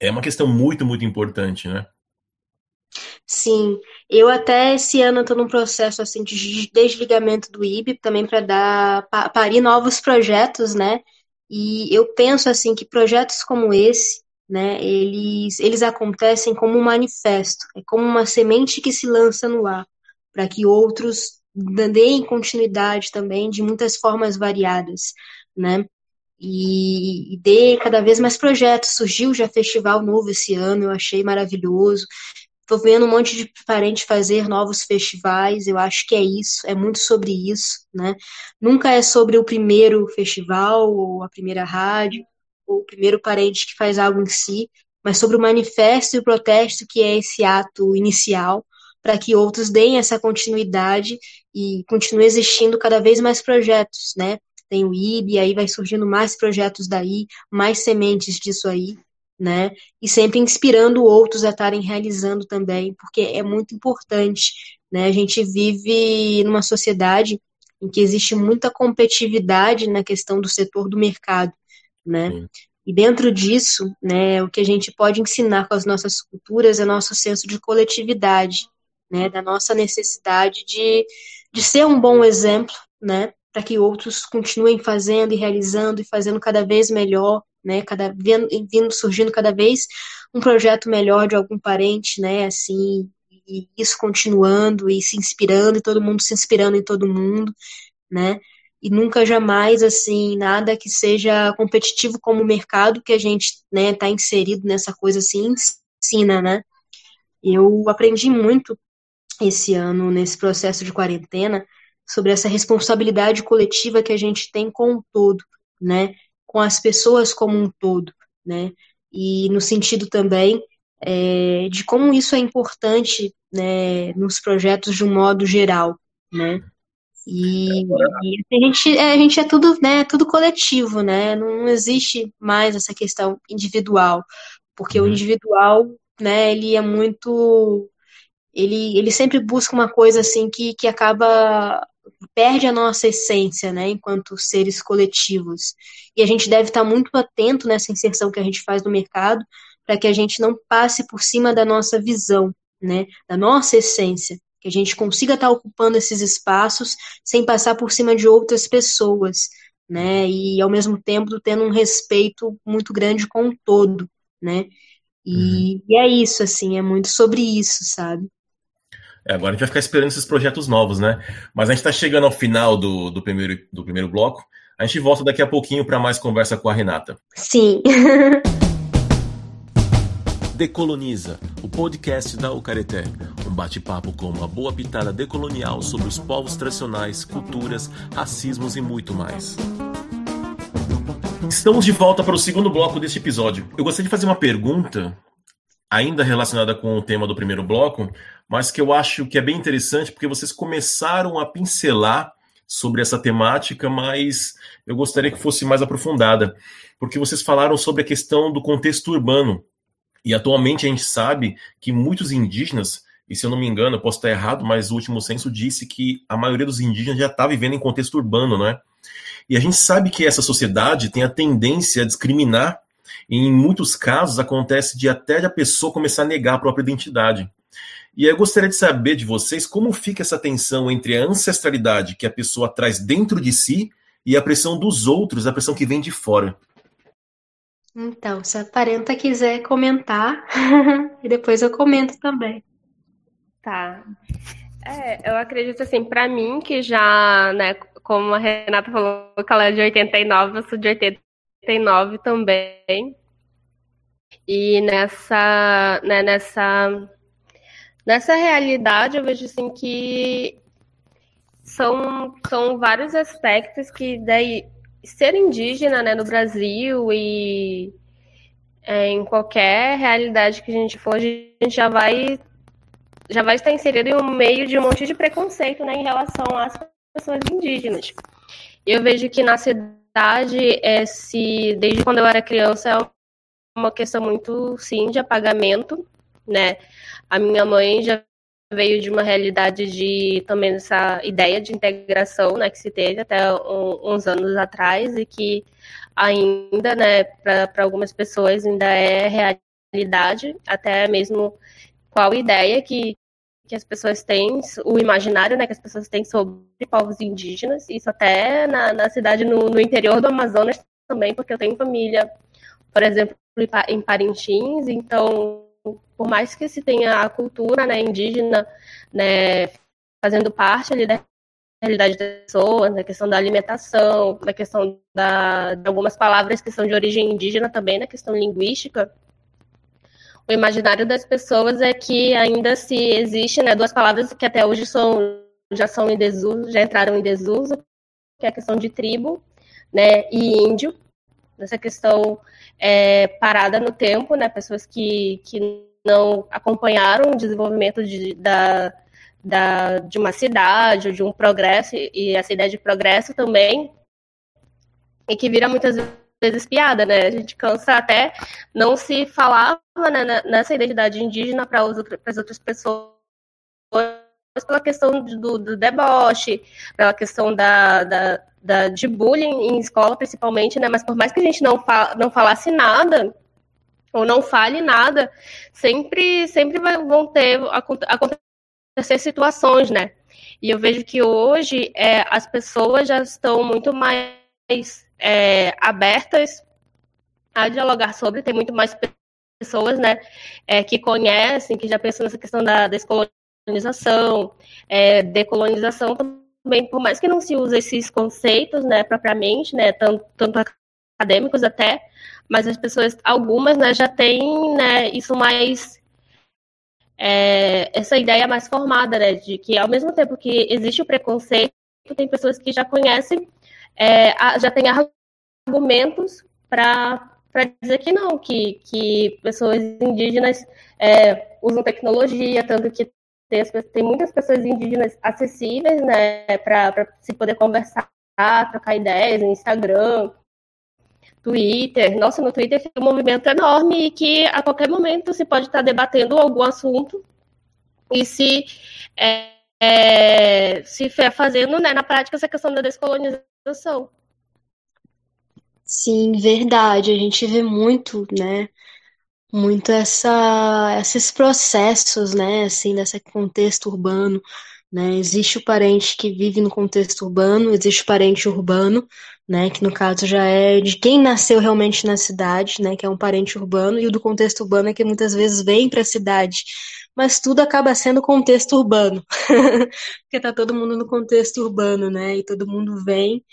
é uma questão muito, muito importante, né? Sim, eu até esse ano estou num processo assim de desligamento do IB também para dar parir novos projetos, né? E eu penso assim que projetos como esse, né, eles eles acontecem como um manifesto, é como uma semente que se lança no ar, para que outros deem continuidade também de muitas formas variadas, né? E, e dê cada vez mais projetos. Surgiu já festival novo esse ano, eu achei maravilhoso. Estou vendo um monte de parente fazer novos festivais, eu acho que é isso, é muito sobre isso, né? Nunca é sobre o primeiro festival, ou a primeira rádio, ou o primeiro parente que faz algo em si, mas sobre o manifesto e o protesto que é esse ato inicial, para que outros deem essa continuidade e continue existindo cada vez mais projetos, né? Tem o IB, aí vai surgindo mais projetos daí, mais sementes disso aí, né? E sempre inspirando outros a estarem realizando também, porque é muito importante, né? A gente vive numa sociedade em que existe muita competitividade na questão do setor do mercado, né? Sim. E dentro disso, né, o que a gente pode ensinar com as nossas culturas é nosso senso de coletividade, né, da nossa necessidade de, de ser um bom exemplo, né, para que outros continuem fazendo e realizando e fazendo cada vez melhor, né, cada vindo surgindo cada vez um projeto melhor de algum parente, né, assim, e isso continuando e se inspirando e todo mundo se inspirando em todo mundo, né? E nunca jamais assim nada que seja competitivo como o mercado que a gente, né, tá inserido nessa coisa assim ensina, né? Eu aprendi muito esse ano, nesse processo de quarentena, sobre essa responsabilidade coletiva que a gente tem com o todo, né? Com as pessoas como um todo, né? E no sentido também é, de como isso é importante né, nos projetos de um modo geral, né? E, e a, gente, é, a gente é tudo, né, tudo coletivo, né? Não existe mais essa questão individual, porque uhum. o individual, né, ele é muito ele, ele sempre busca uma coisa assim que, que acaba perde a nossa essência, né, enquanto seres coletivos. E a gente deve estar muito atento nessa inserção que a gente faz no mercado, para que a gente não passe por cima da nossa visão, né, da nossa essência, que a gente consiga estar ocupando esses espaços sem passar por cima de outras pessoas, né, e ao mesmo tempo tendo um respeito muito grande com o todo, né. E, uhum. e é isso, assim, é muito sobre isso, sabe? É, agora a gente vai ficar esperando esses projetos novos, né? Mas a gente está chegando ao final do, do, primeiro, do primeiro bloco. A gente volta daqui a pouquinho para mais conversa com a Renata. Sim. Decoloniza, o podcast da Ucareté. Um bate-papo com uma boa pitada decolonial sobre os povos tradicionais, culturas, racismos e muito mais. Estamos de volta para o segundo bloco deste episódio. Eu gostaria de fazer uma pergunta ainda relacionada com o tema do primeiro bloco, mas que eu acho que é bem interessante porque vocês começaram a pincelar sobre essa temática, mas eu gostaria que fosse mais aprofundada, porque vocês falaram sobre a questão do contexto urbano. E atualmente a gente sabe que muitos indígenas, e se eu não me engano, eu posso estar errado, mas o último censo disse que a maioria dos indígenas já está vivendo em contexto urbano, não é? E a gente sabe que essa sociedade tem a tendência a discriminar em muitos casos acontece de até a pessoa começar a negar a própria identidade. E eu gostaria de saber de vocês como fica essa tensão entre a ancestralidade que a pessoa traz dentro de si e a pressão dos outros, a pressão que vem de fora. Então, se a parenta quiser comentar, e depois eu comento também. Tá. É, eu acredito assim, para mim que já, né, como a Renata falou que ela é de 89, eu sou de 80, 89 também. E nessa, né, nessa, nessa realidade eu vejo assim que são, são vários aspectos que daí ser indígena né, no Brasil e é, em qualquer realidade que a gente for, a gente já vai já vai estar inserido em um meio de um monte de preconceito né, em relação às pessoas indígenas. Eu vejo que na cidade verdade, é se desde quando eu era criança é uma questão muito sim de apagamento, né? A minha mãe já veio de uma realidade de também essa ideia de integração, né, que se teve até um, uns anos atrás e que ainda, né, para algumas pessoas ainda é realidade, até mesmo qual ideia que que as pessoas têm, o imaginário né, que as pessoas têm sobre povos indígenas, isso até na, na cidade no, no interior do Amazonas também, porque eu tenho família, por exemplo, em Parintins, então, por mais que se tenha a cultura né, indígena né, fazendo parte ali da realidade das pessoas, na questão da alimentação, na questão da, de algumas palavras que são de origem indígena também, na questão linguística, o imaginário das pessoas é que ainda se existe, né, duas palavras que até hoje são já são em desuso, já entraram em desuso, que é a questão de tribo, né, e índio, essa questão é, parada no tempo, né, pessoas que, que não acompanharam o desenvolvimento de, da, da, de uma cidade ou de um progresso, e essa ideia de progresso também, e que vira muitas vezes vezes piada, né? A gente cansa até não se falava né, nessa identidade indígena para as outras pessoas pela questão do, do deboche, pela questão da, da, da, de bullying em escola, principalmente, né? Mas por mais que a gente não, fa não falasse nada, ou não fale nada, sempre, sempre vão ter acontecer situações, né? E eu vejo que hoje é, as pessoas já estão muito mais é, abertas a dialogar sobre, tem muito mais pessoas, né, é, que conhecem, que já pensam nessa questão da descolonização, é, decolonização também, por mais que não se use esses conceitos, né, propriamente, né, tanto, tanto acadêmicos até, mas as pessoas, algumas, né, já têm, né, isso mais é, essa ideia mais formada, né, de que ao mesmo tempo que existe o preconceito, tem pessoas que já conhecem, é, já têm argumentos para dizer que não, que, que pessoas indígenas é, usam tecnologia, tanto que tem, tem, muitas pessoas indígenas acessíveis, né, para se poder conversar, trocar ideias no Instagram, Twitter. Nossa, no Twitter tem um movimento enorme e que a qualquer momento se pode estar debatendo algum assunto e se, é, é, se fazendo né, na prática essa questão da descolonização. Sim, verdade. A gente vê muito, né? Muito essa, esses processos, né? Assim, desse contexto urbano, né? Existe o parente que vive no contexto urbano, existe o parente urbano, né, que no caso já é de quem nasceu realmente na cidade, né, que é um parente urbano, e o do contexto urbano é que muitas vezes vem para a cidade, mas tudo acaba sendo contexto urbano, porque tá todo mundo no contexto urbano, né, e todo mundo vem,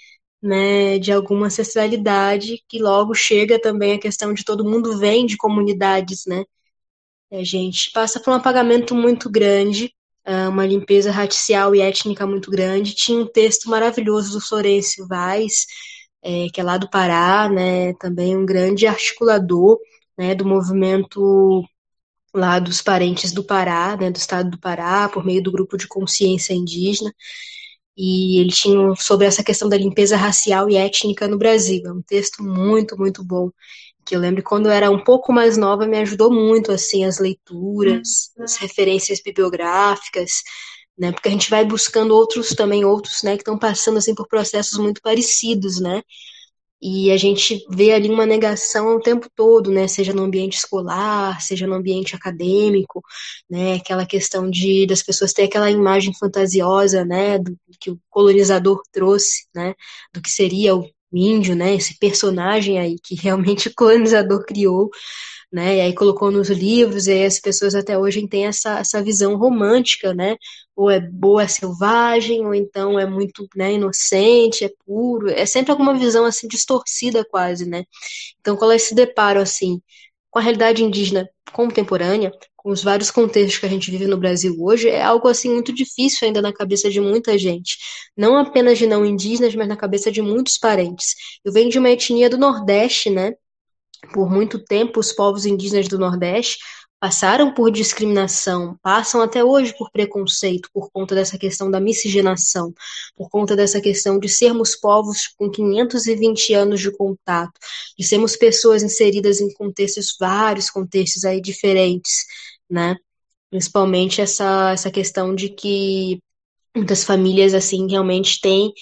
né, de alguma ancestralidade, que logo chega também a questão de todo mundo vem de comunidades, né, a gente passa por um apagamento muito grande, ah, uma limpeza racial e étnica muito grande. Tinha um texto maravilhoso do Florencio Vaz, é, que é lá do Pará, né, também um grande articulador né, do movimento lá dos parentes do Pará, né, do estado do Pará, por meio do grupo de consciência indígena. E ele tinha sobre essa questão da limpeza racial e étnica no Brasil. É um texto muito, muito bom que eu lembro quando eu era um pouco mais nova me ajudou muito assim as leituras, as referências bibliográficas, né? Porque a gente vai buscando outros também outros, né, que estão passando assim por processos muito parecidos, né? E a gente vê ali uma negação o tempo todo, né? Seja no ambiente escolar, seja no ambiente acadêmico, né? Aquela questão de das pessoas ter aquela imagem fantasiosa, né? Do que o colonizador trouxe, né? Do que seria o índio, né? Esse personagem aí que realmente o colonizador criou, né? E aí colocou nos livros, e aí as pessoas até hoje têm essa, essa visão romântica, né? Ou é boa, é selvagem, ou então é muito né, inocente, é puro. É sempre alguma visão assim distorcida quase, né? Então, quando elas se deparam assim com a realidade indígena contemporânea, com os vários contextos que a gente vive no Brasil hoje, é algo assim muito difícil ainda na cabeça de muita gente. Não apenas de não indígenas, mas na cabeça de muitos parentes. Eu venho de uma etnia do Nordeste, né? Por muito tempo, os povos indígenas do Nordeste passaram por discriminação, passam até hoje por preconceito, por conta dessa questão da miscigenação, por conta dessa questão de sermos povos com 520 anos de contato, de sermos pessoas inseridas em contextos, vários contextos aí diferentes, né? Principalmente essa, essa questão de que muitas famílias, assim, realmente têm,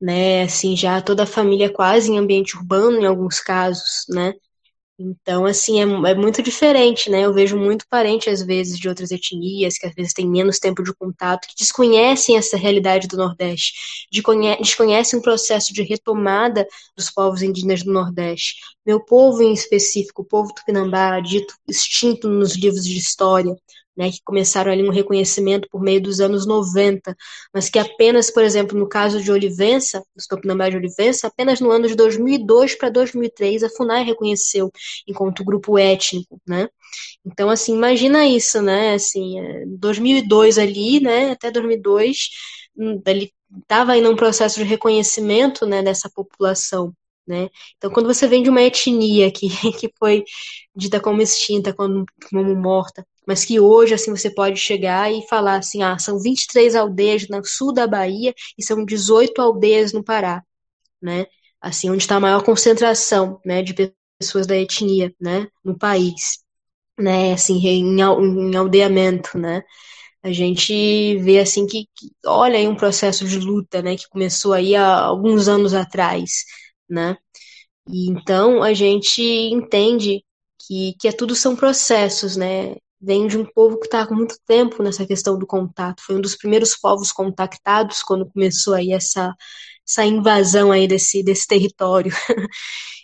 né, assim, já toda a família quase em ambiente urbano, em alguns casos, né? Então, assim, é, é, muito diferente, né? Eu vejo muito parente, às vezes, de outras etnias, que às vezes têm menos tempo de contato, que desconhecem essa realidade do Nordeste, desconhecem um processo de retomada dos povos indígenas do Nordeste. Meu povo, em específico, o povo tupinambá, dito extinto nos livros de história, né, que começaram ali um reconhecimento por meio dos anos 90, mas que apenas, por exemplo, no caso de Olivença, dos Tupinambá de Olivença, apenas no ano de 2002 para 2003 a FUNAI reconheceu enquanto grupo étnico, né? Então, assim, imagina isso, né? Assim, 2002 é, ali, né, até 2002, ele estava aí num processo de reconhecimento, né, dessa população, né? Então, quando você vem de uma etnia que, que foi dita como extinta, como, como morta, mas que hoje, assim, você pode chegar e falar assim, ah, são 23 aldeias no sul da Bahia e são 18 aldeias no Pará, né? Assim, onde está a maior concentração, né, de pessoas da etnia, né, no país, né, assim, em, em aldeamento, né? A gente vê, assim, que, que olha aí um processo de luta, né, que começou aí há alguns anos atrás, né? E então a gente entende que, que é tudo são processos, né? Vem de um povo que está com muito tempo nessa questão do contato. Foi um dos primeiros povos contactados quando começou aí essa, essa invasão aí desse, desse território.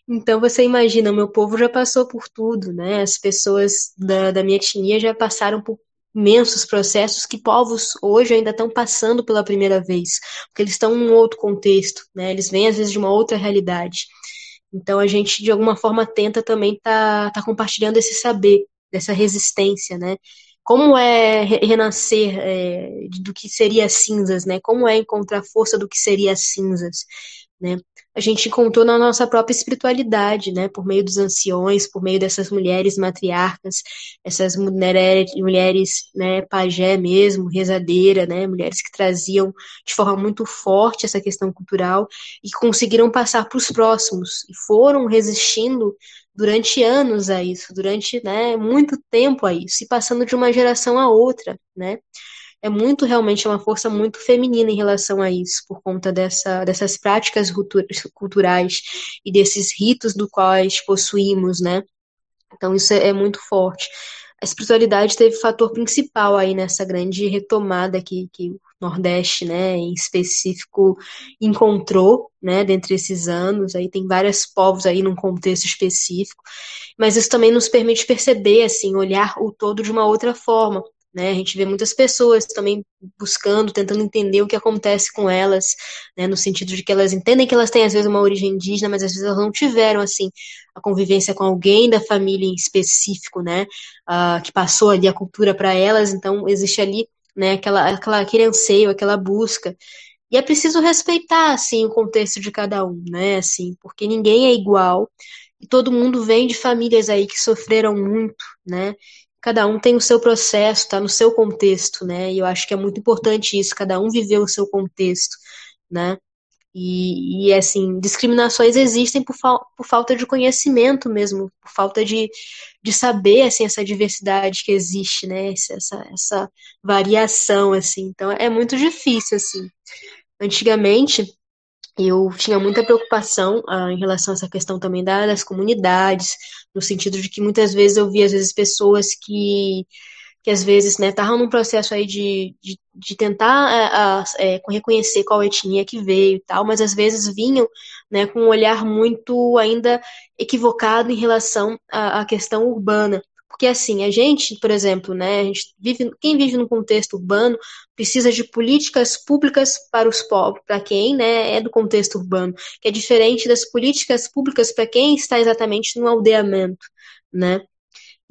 Então você imagina, meu povo já passou por tudo, né? As pessoas da, da minha etnia já passaram por imensos processos que povos hoje ainda estão passando pela primeira vez, porque eles estão em um outro contexto, né? Eles vêm às vezes de uma outra realidade. Então a gente de alguma forma tenta também tá, tá compartilhando esse saber, dessa resistência, né? como é renascer é, do que seria cinzas, né? Como é encontrar força do que seria cinzas, né? A gente encontrou na nossa própria espiritualidade, né? Por meio dos anciões, por meio dessas mulheres matriarcas, essas mulheres, mulheres, né? Pajé mesmo, rezadeira, né? Mulheres que traziam de forma muito forte essa questão cultural e conseguiram passar para os próximos e foram resistindo durante anos a isso, durante né, muito tempo a isso, e passando de uma geração a outra, né? É muito realmente uma força muito feminina em relação a isso, por conta dessa, dessas práticas culturais e desses ritos do quais possuímos, né? Então isso é, é muito forte. A espiritualidade teve fator principal aí nessa grande retomada que, que Nordeste, né, em específico, encontrou, né, dentre esses anos. Aí tem vários povos aí num contexto específico, mas isso também nos permite perceber, assim, olhar o todo de uma outra forma. Né, a gente vê muitas pessoas também buscando, tentando entender o que acontece com elas, né, no sentido de que elas entendem que elas têm às vezes uma origem indígena, mas às vezes elas não tiveram assim a convivência com alguém da família em específico, né, uh, que passou ali a cultura para elas. Então existe ali né? Aquela, aquela, aquele anseio, aquela busca. E é preciso respeitar, assim, o contexto de cada um, né? Assim, porque ninguém é igual e todo mundo vem de famílias aí que sofreram muito, né? Cada um tem o seu processo, tá no seu contexto, né? E eu acho que é muito importante isso, cada um viveu o seu contexto, né? E, e assim, discriminações existem por, fal por falta de conhecimento mesmo, por falta de, de saber assim, essa diversidade que existe, né? Essa, essa variação, assim. Então é muito difícil, assim. Antigamente, eu tinha muita preocupação ah, em relação a essa questão também da, das comunidades, no sentido de que muitas vezes eu via, às vezes, pessoas que que às vezes né, estavam num processo aí de, de, de tentar é, é, reconhecer qual etnia que veio e tal, mas às vezes vinham né, com um olhar muito ainda equivocado em relação à, à questão urbana. Porque assim, a gente, por exemplo, né, vive, quem vive num contexto urbano precisa de políticas públicas para os povos, para quem né, é do contexto urbano, que é diferente das políticas públicas para quem está exatamente no aldeamento, né?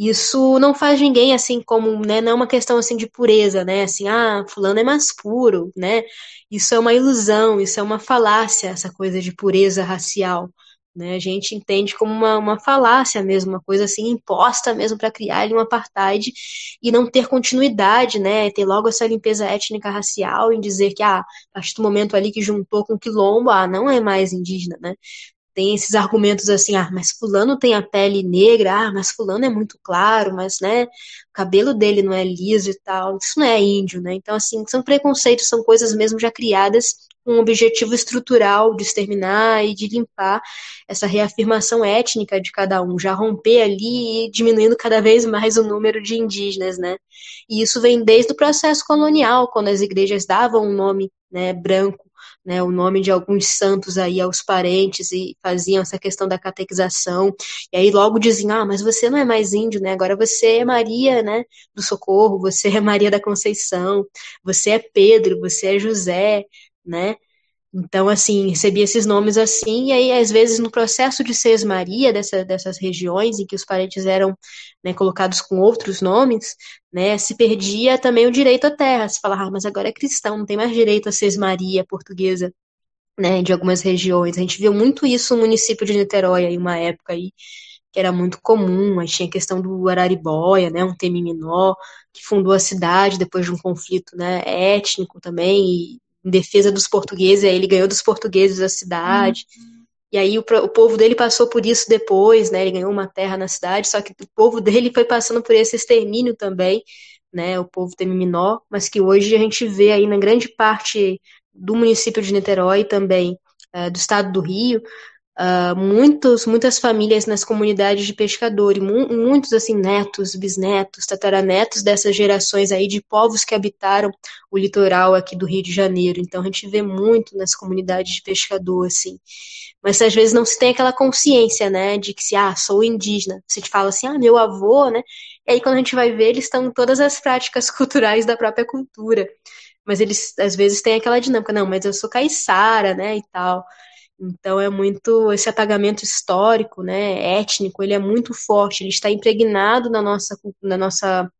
Isso não faz ninguém assim como, né, não é uma questão assim de pureza, né, assim, ah, fulano é mais puro, né, isso é uma ilusão, isso é uma falácia, essa coisa de pureza racial, né, a gente entende como uma, uma falácia mesmo, uma coisa assim imposta mesmo para criar um apartheid e não ter continuidade, né, ter logo essa limpeza étnica racial em dizer que, ah, a partir do momento ali que juntou com quilombo, ah, não é mais indígena, né, tem esses argumentos assim, ah, mas fulano tem a pele negra, ah, mas fulano é muito claro, mas, né, o cabelo dele não é liso e tal, isso não é índio, né, então, assim, são preconceitos, são coisas mesmo já criadas com um objetivo estrutural de exterminar e de limpar essa reafirmação étnica de cada um, já romper ali e diminuindo cada vez mais o número de indígenas, né, e isso vem desde o processo colonial, quando as igrejas davam um nome, né, branco né, o nome de alguns santos aí aos parentes e faziam essa questão da catequização. E aí logo diziam: "Ah, mas você não é mais índio, né? Agora você é Maria, né, do Socorro, você é Maria da Conceição, você é Pedro, você é José, né? Então, assim, recebia esses nomes assim, e aí, às vezes, no processo de sesmaria dessa, dessas regiões em que os parentes eram né, colocados com outros nomes, né, se perdia também o direito à terra. Se falava, ah, mas agora é cristão, não tem mais direito à sesmaria portuguesa, né, de algumas regiões. A gente viu muito isso no município de Niterói, em uma época aí, que era muito comum, aí tinha a questão do Araribóia, né, um temiminó, que fundou a cidade depois de um conflito né, étnico também, e em defesa dos portugueses, aí ele ganhou dos portugueses a cidade. Uhum. E aí o, o, povo dele passou por isso depois, né? Ele ganhou uma terra na cidade, só que o povo dele foi passando por esse extermínio também, né? O povo temiminó, mas que hoje a gente vê aí na grande parte do município de Niterói também, é, do estado do Rio, Uh, muitos, muitas famílias nas comunidades de pescadores, mu muitos assim netos, bisnetos, tataranetos dessas gerações aí de povos que habitaram o litoral aqui do Rio de Janeiro. Então a gente vê muito nas comunidades de pescador assim. Mas às vezes não se tem aquela consciência, né, de que se ah, sou indígena. Você te fala assim: "Ah, meu avô", né? E aí quando a gente vai ver, eles estão todas as práticas culturais da própria cultura. Mas eles às vezes têm aquela dinâmica, não, mas eu sou caiçara, né, e tal. Então é muito esse apagamento histórico, né, étnico, ele é muito forte, ele está impregnado na nossa na nossa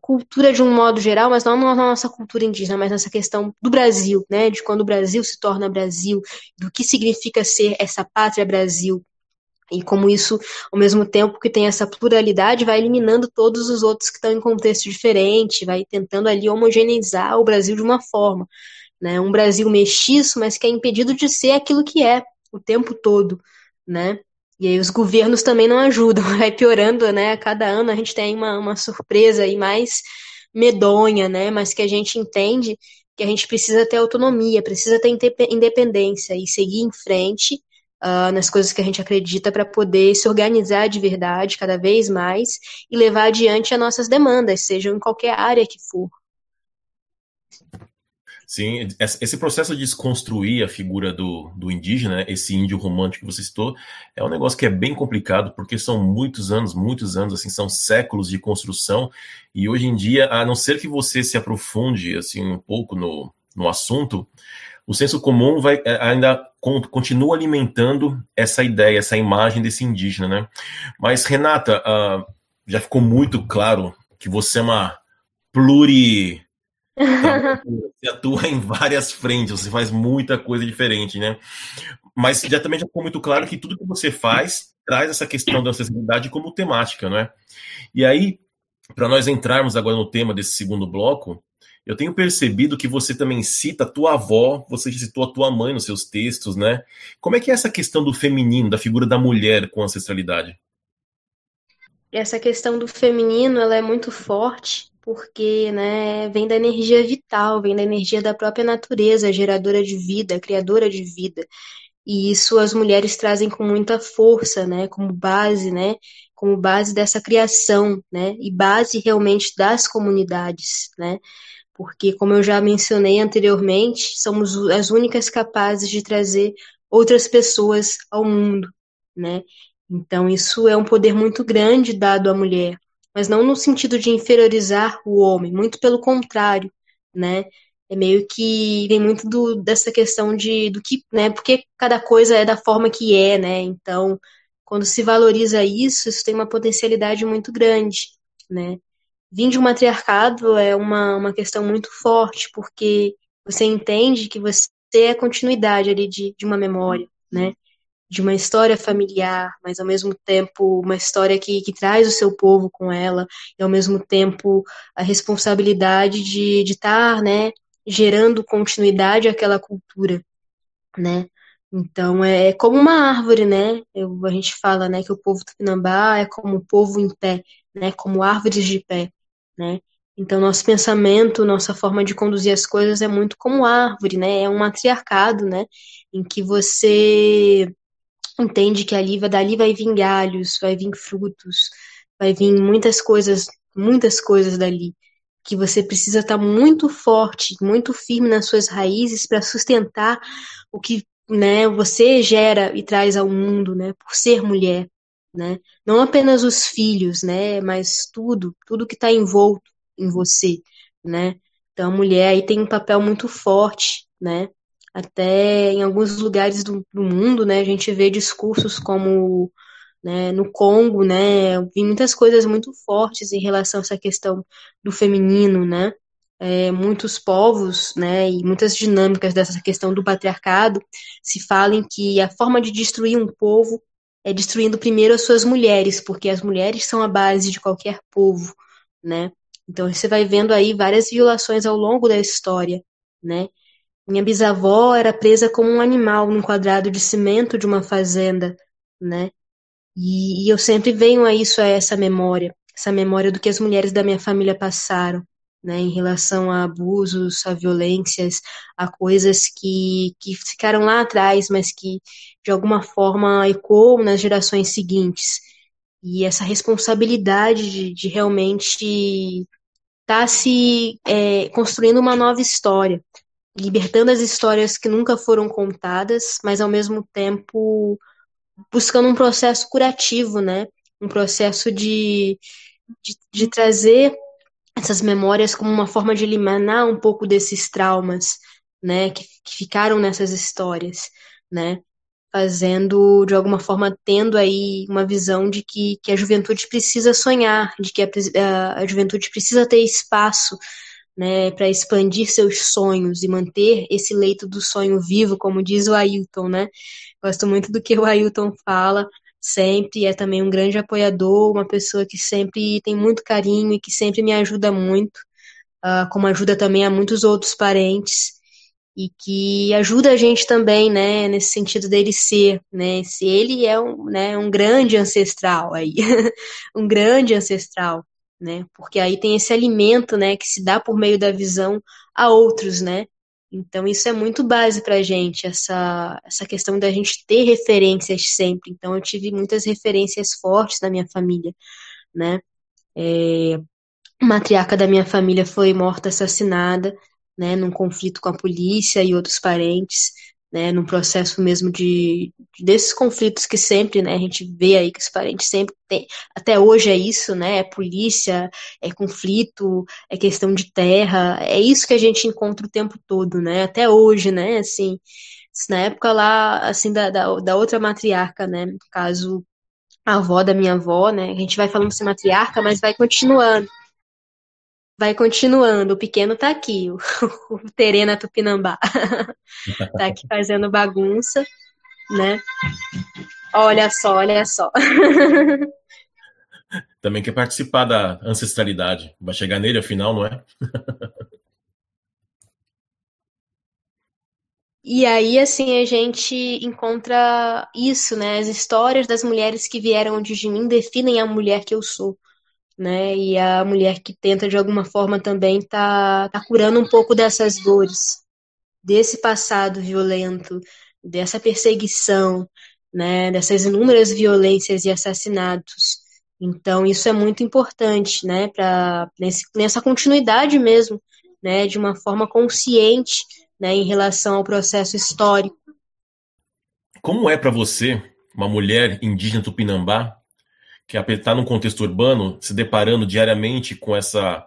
cultura de um modo geral, mas não na nossa cultura indígena, mas nessa questão do Brasil, né, de quando o Brasil se torna Brasil, do que significa ser essa pátria Brasil, e como isso, ao mesmo tempo que tem essa pluralidade, vai eliminando todos os outros que estão em contexto diferente, vai tentando ali homogeneizar o Brasil de uma forma. Né? Um Brasil mestiço, mas que é impedido de ser aquilo que é o tempo todo. Né? E aí os governos também não ajudam, vai piorando, né? A cada ano a gente tem uma, uma surpresa aí mais medonha, né? Mas que a gente entende que a gente precisa ter autonomia, precisa ter independência e seguir em frente uh, nas coisas que a gente acredita para poder se organizar de verdade cada vez mais e levar adiante as nossas demandas, sejam em qualquer área que for. Sim, esse processo de desconstruir a figura do, do indígena, esse índio romântico que você citou, é um negócio que é bem complicado, porque são muitos anos, muitos anos, assim, são séculos de construção, e hoje em dia, a não ser que você se aprofunde, assim, um pouco no, no assunto, o senso comum vai é, ainda continua alimentando essa ideia, essa imagem desse indígena, né? Mas, Renata, uh, já ficou muito claro que você é uma pluri... você atua em várias frentes, você faz muita coisa diferente, né? Mas já também já ficou muito claro que tudo que você faz traz essa questão da acessibilidade como temática, né? E aí, para nós entrarmos agora no tema desse segundo bloco, eu tenho percebido que você também cita a tua avó, você citou a tua mãe nos seus textos, né? Como é que é essa questão do feminino, da figura da mulher com ancestralidade? Essa questão do feminino, ela é muito forte, porque, né, vem da energia vital, vem da energia da própria natureza, geradora de vida, criadora de vida. E isso as mulheres trazem com muita força, né, como base, né, como base dessa criação, né, e base realmente das comunidades, né porque, como eu já mencionei anteriormente, somos as únicas capazes de trazer outras pessoas ao mundo, né? Então, isso é um poder muito grande dado à mulher, mas não no sentido de inferiorizar o homem, muito pelo contrário, né? É meio que vem muito do, dessa questão de do que, né? Porque cada coisa é da forma que é, né? Então, quando se valoriza isso, isso tem uma potencialidade muito grande, né? vir de um matriarcado é uma, uma questão muito forte, porque você entende que você é a continuidade ali de, de uma memória, né? De uma história familiar, mas ao mesmo tempo uma história que, que traz o seu povo com ela, e ao mesmo tempo a responsabilidade de estar, tá, né, gerando continuidade àquela cultura, né? Então é, é como uma árvore, né? Eu, a gente fala, né, que o povo tupinambá é como o povo em pé, né? Como árvores de pé né? Então, nosso pensamento, nossa forma de conduzir as coisas é muito como árvore, né? É um matriarcado, né? Em que você entende que ali, dali vai vir galhos, vai vir frutos, vai vir muitas coisas, muitas coisas dali. Que você precisa estar muito forte, muito firme nas suas raízes para sustentar o que né, você gera e traz ao mundo, né? Por ser mulher, né? Não apenas os filhos, né? Mas tudo, tudo que está envolto em você, né? Então a mulher aí tem um papel muito forte, né? Até em alguns lugares do, do mundo, né? A gente vê discursos como né, no Congo, né? Vi muitas coisas muito fortes em relação a essa questão do feminino, né? É, muitos povos, né, e muitas dinâmicas dessa questão do patriarcado se falam que a forma de destruir um povo é, destruindo primeiro as suas mulheres, porque as mulheres são a base de qualquer povo, né? Então você vai vendo aí várias violações ao longo da história, né? Minha bisavó era presa como um animal num quadrado de cimento de uma fazenda, né? E, e eu sempre venho a isso, a essa memória, essa memória do que as mulheres da minha família passaram, né, em relação a abusos, a violências, a coisas que, que ficaram lá atrás, mas que de alguma forma ecoam nas gerações seguintes. E essa responsabilidade de, de realmente estar tá se é, construindo uma nova história, libertando as histórias que nunca foram contadas, mas ao mesmo tempo buscando um processo curativo, né? Um processo de, de, de trazer essas memórias como uma forma de eliminar um pouco desses traumas, né, que, que ficaram nessas histórias, né. fazendo, de alguma forma, tendo aí uma visão de que, que a juventude precisa sonhar, de que a, a, a juventude precisa ter espaço né, para expandir seus sonhos e manter esse leito do sonho vivo, como diz o Ailton, né? Gosto muito do que o Ailton fala, sempre é também um grande apoiador, uma pessoa que sempre tem muito carinho e que sempre me ajuda muito, uh, como ajuda também a muitos outros parentes e que ajuda a gente também, né, nesse sentido dele ser, né, se ele é um, né, um grande ancestral aí, um grande ancestral, né, porque aí tem esse alimento, né, que se dá por meio da visão a outros, né, então isso é muito base para a gente, essa, essa questão da gente ter referências sempre, então eu tive muitas referências fortes na minha família, né, é, matriarca da minha família foi morta assassinada, né, num conflito com a polícia e outros parentes, né, num processo mesmo de desses conflitos que sempre, né, a gente vê aí que os parentes sempre têm, até hoje é isso, né, é polícia, é conflito, é questão de terra, é isso que a gente encontra o tempo todo, né, até hoje, né, assim, na época lá, assim, da, da, da outra matriarca, né, no caso, a avó da minha avó, né, a gente vai falando assim matriarca, mas vai continuando, vai continuando. O pequeno tá aqui, o, o Terena Tupinambá. tá aqui fazendo bagunça, né? Olha só, olha só. Também quer participar da ancestralidade. Vai chegar nele afinal, não é? E aí, assim, a gente encontra isso, né? As histórias das mulheres que vieram antes de mim definem a mulher que eu sou né? E a mulher que tenta de alguma forma também tá, tá curando um pouco dessas dores, desse passado violento, dessa perseguição, né? Dessas inúmeras violências e assassinatos. Então isso é muito importante, né? Para nessa continuidade mesmo, né? De uma forma consciente, né? Em relação ao processo histórico. Como é para você, uma mulher indígena tupinambá, que está num contexto urbano, se deparando diariamente com essa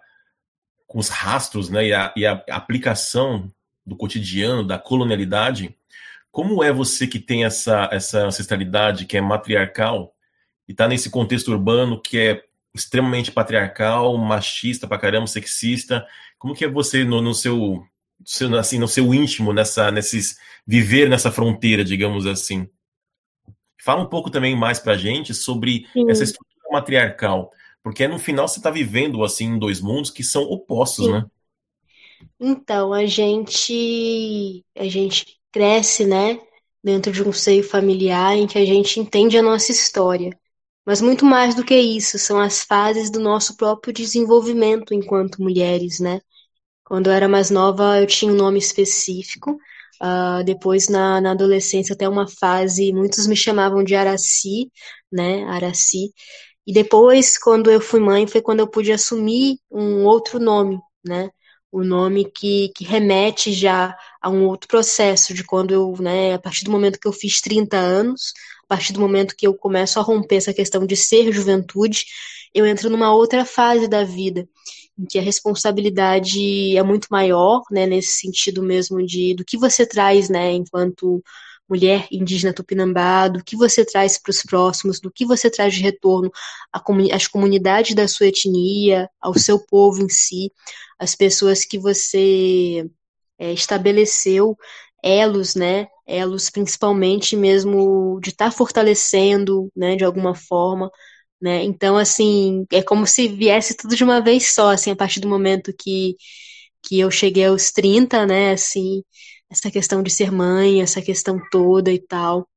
com os rastros né, e, a, e a aplicação do cotidiano, da colonialidade, como é você que tem essa, essa ancestralidade que é matriarcal e está nesse contexto urbano que é extremamente patriarcal, machista pra caramba, sexista, como que é você no, no seu, seu, assim, no seu íntimo, nessa, nesses viver nessa fronteira, digamos assim? Fala um pouco também mais para a gente sobre Sim. essa estrutura matriarcal, porque no final você está vivendo assim em dois mundos que são opostos, Sim. né? Então a gente a gente cresce, né, dentro de um seio familiar em que a gente entende a nossa história. Mas muito mais do que isso, são as fases do nosso próprio desenvolvimento enquanto mulheres, né? Quando eu era mais nova, eu tinha um nome específico, Uh, depois, na, na adolescência, até uma fase, muitos me chamavam de Araci, né, Araci. E depois, quando eu fui mãe, foi quando eu pude assumir um outro nome, né, o nome que, que remete já a um outro processo, de quando eu, né, a partir do momento que eu fiz 30 anos, a partir do momento que eu começo a romper essa questão de ser juventude, eu entro numa outra fase da vida em que a responsabilidade é muito maior, né, nesse sentido mesmo de do que você traz, né, enquanto mulher indígena tupinambá, do que você traz para os próximos, do que você traz de retorno às comunidades da sua etnia, ao seu povo em si, as pessoas que você é, estabeleceu elos, né, elos principalmente mesmo de estar tá fortalecendo, né, de alguma forma, né? Então, assim, é como se viesse tudo de uma vez só, assim, a partir do momento que, que eu cheguei aos 30, né, assim, essa questão de ser mãe, essa questão toda e tal,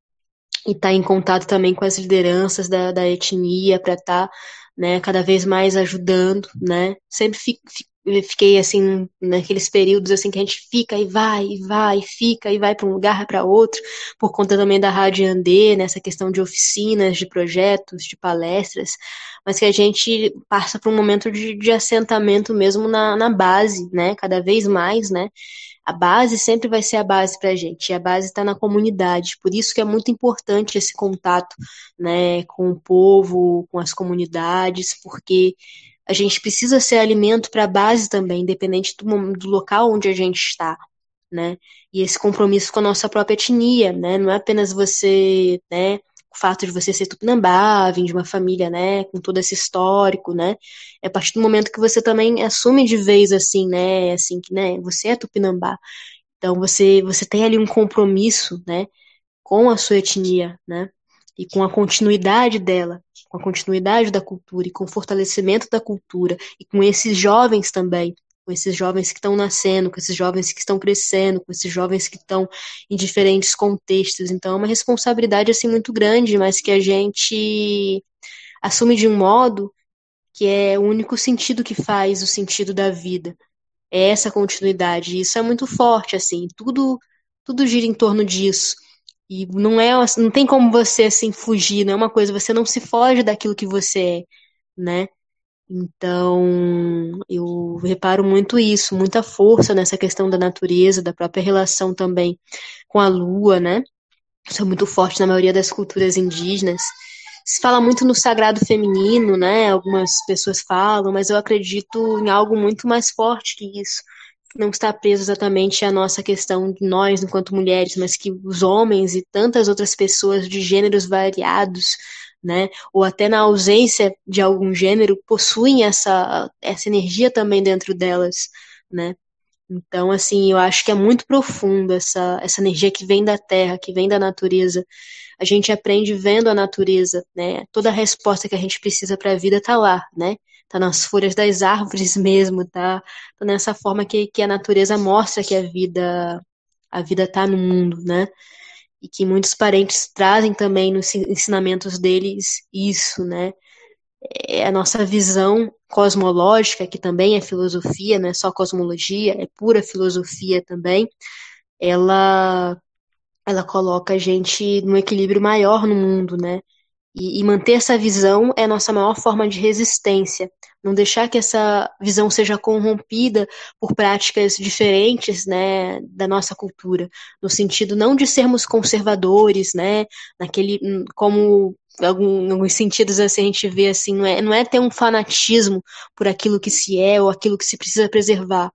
e estar tá em contato também com as lideranças da, da etnia para estar, tá, né, cada vez mais ajudando, né, sempre fico, fiquei assim naqueles períodos assim que a gente fica e vai e vai e fica e vai para um lugar para outro por conta também da rádio Andê nessa questão de oficinas de projetos de palestras mas que a gente passa por um momento de, de assentamento mesmo na, na base né cada vez mais né. A base sempre vai ser a base para a gente, e a base está na comunidade, por isso que é muito importante esse contato né, com o povo, com as comunidades, porque a gente precisa ser alimento para a base também, independente do, do, local onde a gente está. né? E esse compromisso com a nossa própria etnia, né? Não é apenas você, né? O fato de você ser tupinambá, vir de uma família, né? Com todo esse histórico, né? É a partir do momento que você também assume de vez, assim, né? Assim, que, né? Você é tupinambá. Então, você, você tem ali um compromisso, né? Com a sua etnia, né? E com a continuidade dela, com a continuidade da cultura e com o fortalecimento da cultura e com esses jovens também, com esses jovens que estão nascendo, com esses jovens que estão crescendo, com esses jovens que estão em diferentes contextos. Então é uma responsabilidade assim muito grande, mas que a gente assume de um modo que é o único sentido que faz o sentido da vida. É essa continuidade. Isso é muito forte assim, tudo tudo gira em torno disso. E não é, não tem como você assim fugir, não é uma coisa, você não se foge daquilo que você é, né? Então, eu reparo muito isso, muita força nessa questão da natureza, da própria relação também com a lua, né? Isso é muito forte na maioria das culturas indígenas. Se fala muito no sagrado feminino, né? Algumas pessoas falam, mas eu acredito em algo muito mais forte que isso. Não está preso exatamente à nossa questão de nós enquanto mulheres, mas que os homens e tantas outras pessoas de gêneros variados né? Ou até na ausência de algum gênero, possuem essa, essa energia também dentro delas, né? Então, assim, eu acho que é muito profundo essa, essa energia que vem da terra, que vem da natureza. A gente aprende vendo a natureza, né? Toda a resposta que a gente precisa para a vida está lá, né? Tá nas folhas das árvores mesmo, tá, tá nessa forma que, que a natureza mostra que a vida a vida tá no mundo, né? e que muitos parentes trazem também nos ensinamentos deles isso, né? É a nossa visão cosmológica, que também é filosofia, não é só cosmologia, é pura filosofia também, ela, ela coloca a gente num equilíbrio maior no mundo, né? E, e, manter essa visão é nossa maior forma de resistência. Não deixar que essa visão seja corrompida por práticas diferentes, né, da nossa cultura, no sentido não de sermos conservadores, né, naquele como algum, alguns sentidos assim a gente vê assim, não é, não é ter um fanatismo por aquilo que se é ou aquilo que se precisa preservar,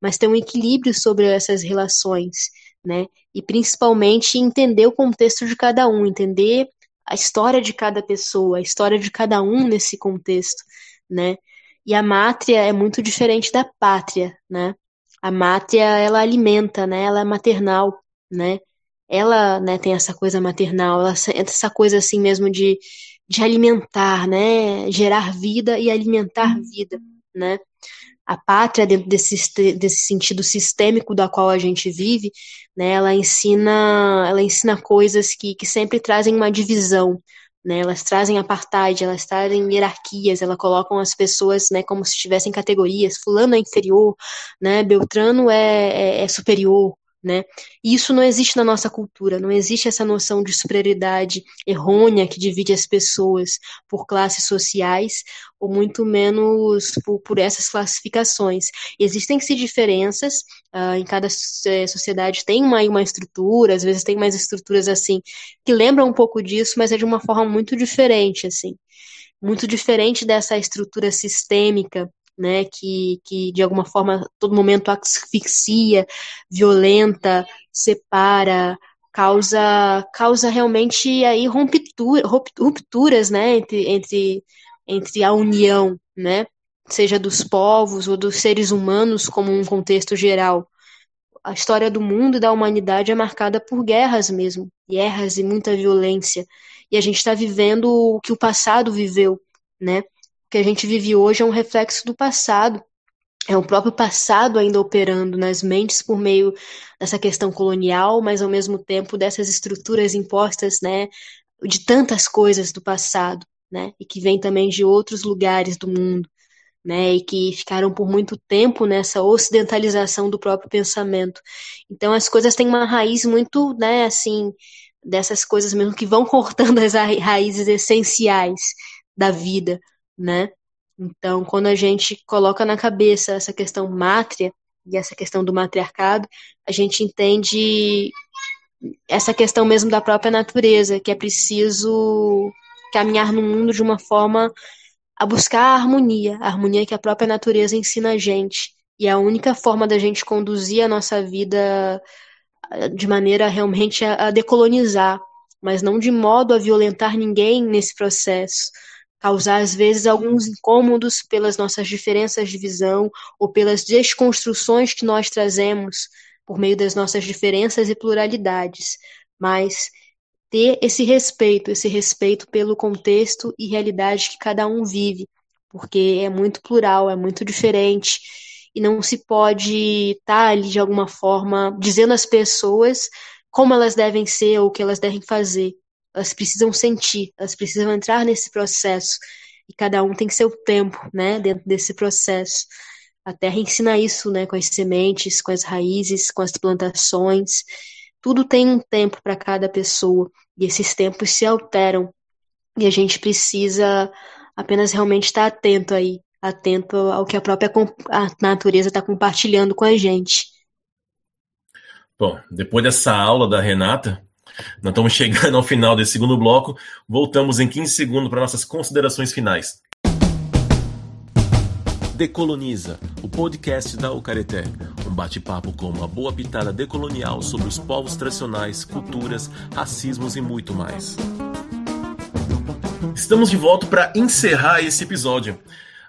mas ter um equilíbrio sobre essas relações, né? E principalmente entender o contexto de cada um, entender a história de cada pessoa, a história de cada um nesse contexto, né? E a mátria é muito diferente da pátria, né? A mátria, ela alimenta, né? Ela é maternal, né? Ela, né, tem essa coisa maternal, ela, essa coisa assim mesmo de, de alimentar, né? Gerar vida e alimentar vida, né? A pátria dentro desse, desse sentido sistêmico da qual a gente vive, né, ela ensina ela ensina coisas que, que sempre trazem uma divisão, né, elas trazem apartheid, elas trazem hierarquias, elas colocam as pessoas, né, como se tivessem categorias, fulano é inferior, né, Beltrano é, é, é superior, né? E isso não existe na nossa cultura, não existe essa noção de superioridade errônea que divide as pessoas por classes sociais, ou muito menos por, por essas classificações. Existem-se diferenças, uh, em cada é, sociedade tem uma, uma estrutura, às vezes tem mais estruturas assim, que lembram um pouco disso, mas é de uma forma muito diferente, assim. Muito diferente dessa estrutura sistêmica né, que, que de alguma forma todo momento asfixia, violenta, separa, causa causa realmente aí ruptura, rupturas, né, entre, entre, entre a união, né, seja dos povos ou dos seres humanos como um contexto geral. A história do mundo e da humanidade é marcada por guerras mesmo, guerras e muita violência. E a gente está vivendo o que o passado viveu, né? Que a gente vive hoje é um reflexo do passado. É o próprio passado ainda operando nas mentes por meio dessa questão colonial, mas ao mesmo tempo dessas estruturas impostas, né, de tantas coisas do passado, né, e que vem também de outros lugares do mundo, né, e que ficaram por muito tempo nessa ocidentalização do próprio pensamento. Então as coisas têm uma raiz muito, né, assim, dessas coisas mesmo que vão cortando as raízes essenciais da vida, né? Então, quando a gente coloca na cabeça essa questão mátria e essa questão do matriarcado, a gente entende essa questão mesmo da própria natureza, que é preciso caminhar no mundo de uma forma a buscar a harmonia, a harmonia que a própria natureza ensina a gente. e a única forma da gente conduzir a nossa vida eh, de maneira realmente a decolonizar, mas não de modo a violentar ninguém nesse processo, causar às vezes alguns incômodos pelas nossas diferenças de visão ou pelas desconstruções que nós trazemos por meio das nossas diferenças e pluralidades, mas ter esse respeito, esse respeito pelo contexto e realidade que cada um vive, porque é muito plural, é muito diferente e não se pode estar ali de alguma forma dizendo às pessoas como elas devem ser ou o que elas devem fazer. Elas precisam sentir, elas precisam entrar nesse processo e cada um tem seu tempo, né, dentro desse processo. A terra ensina isso, né, com as sementes, com as raízes, com as plantações. Tudo tem um tempo para cada pessoa e esses tempos se alteram e a gente precisa apenas realmente estar atento aí, atento ao que a própria a natureza está compartilhando com a gente. Bom, depois dessa aula da Renata, nós estamos chegando ao final desse segundo bloco. Voltamos em 15 segundos para nossas considerações finais. Decoloniza, o podcast da Ucareté. Um bate-papo com uma boa pitada decolonial sobre os povos tradicionais, culturas, racismos e muito mais. Estamos de volta para encerrar esse episódio.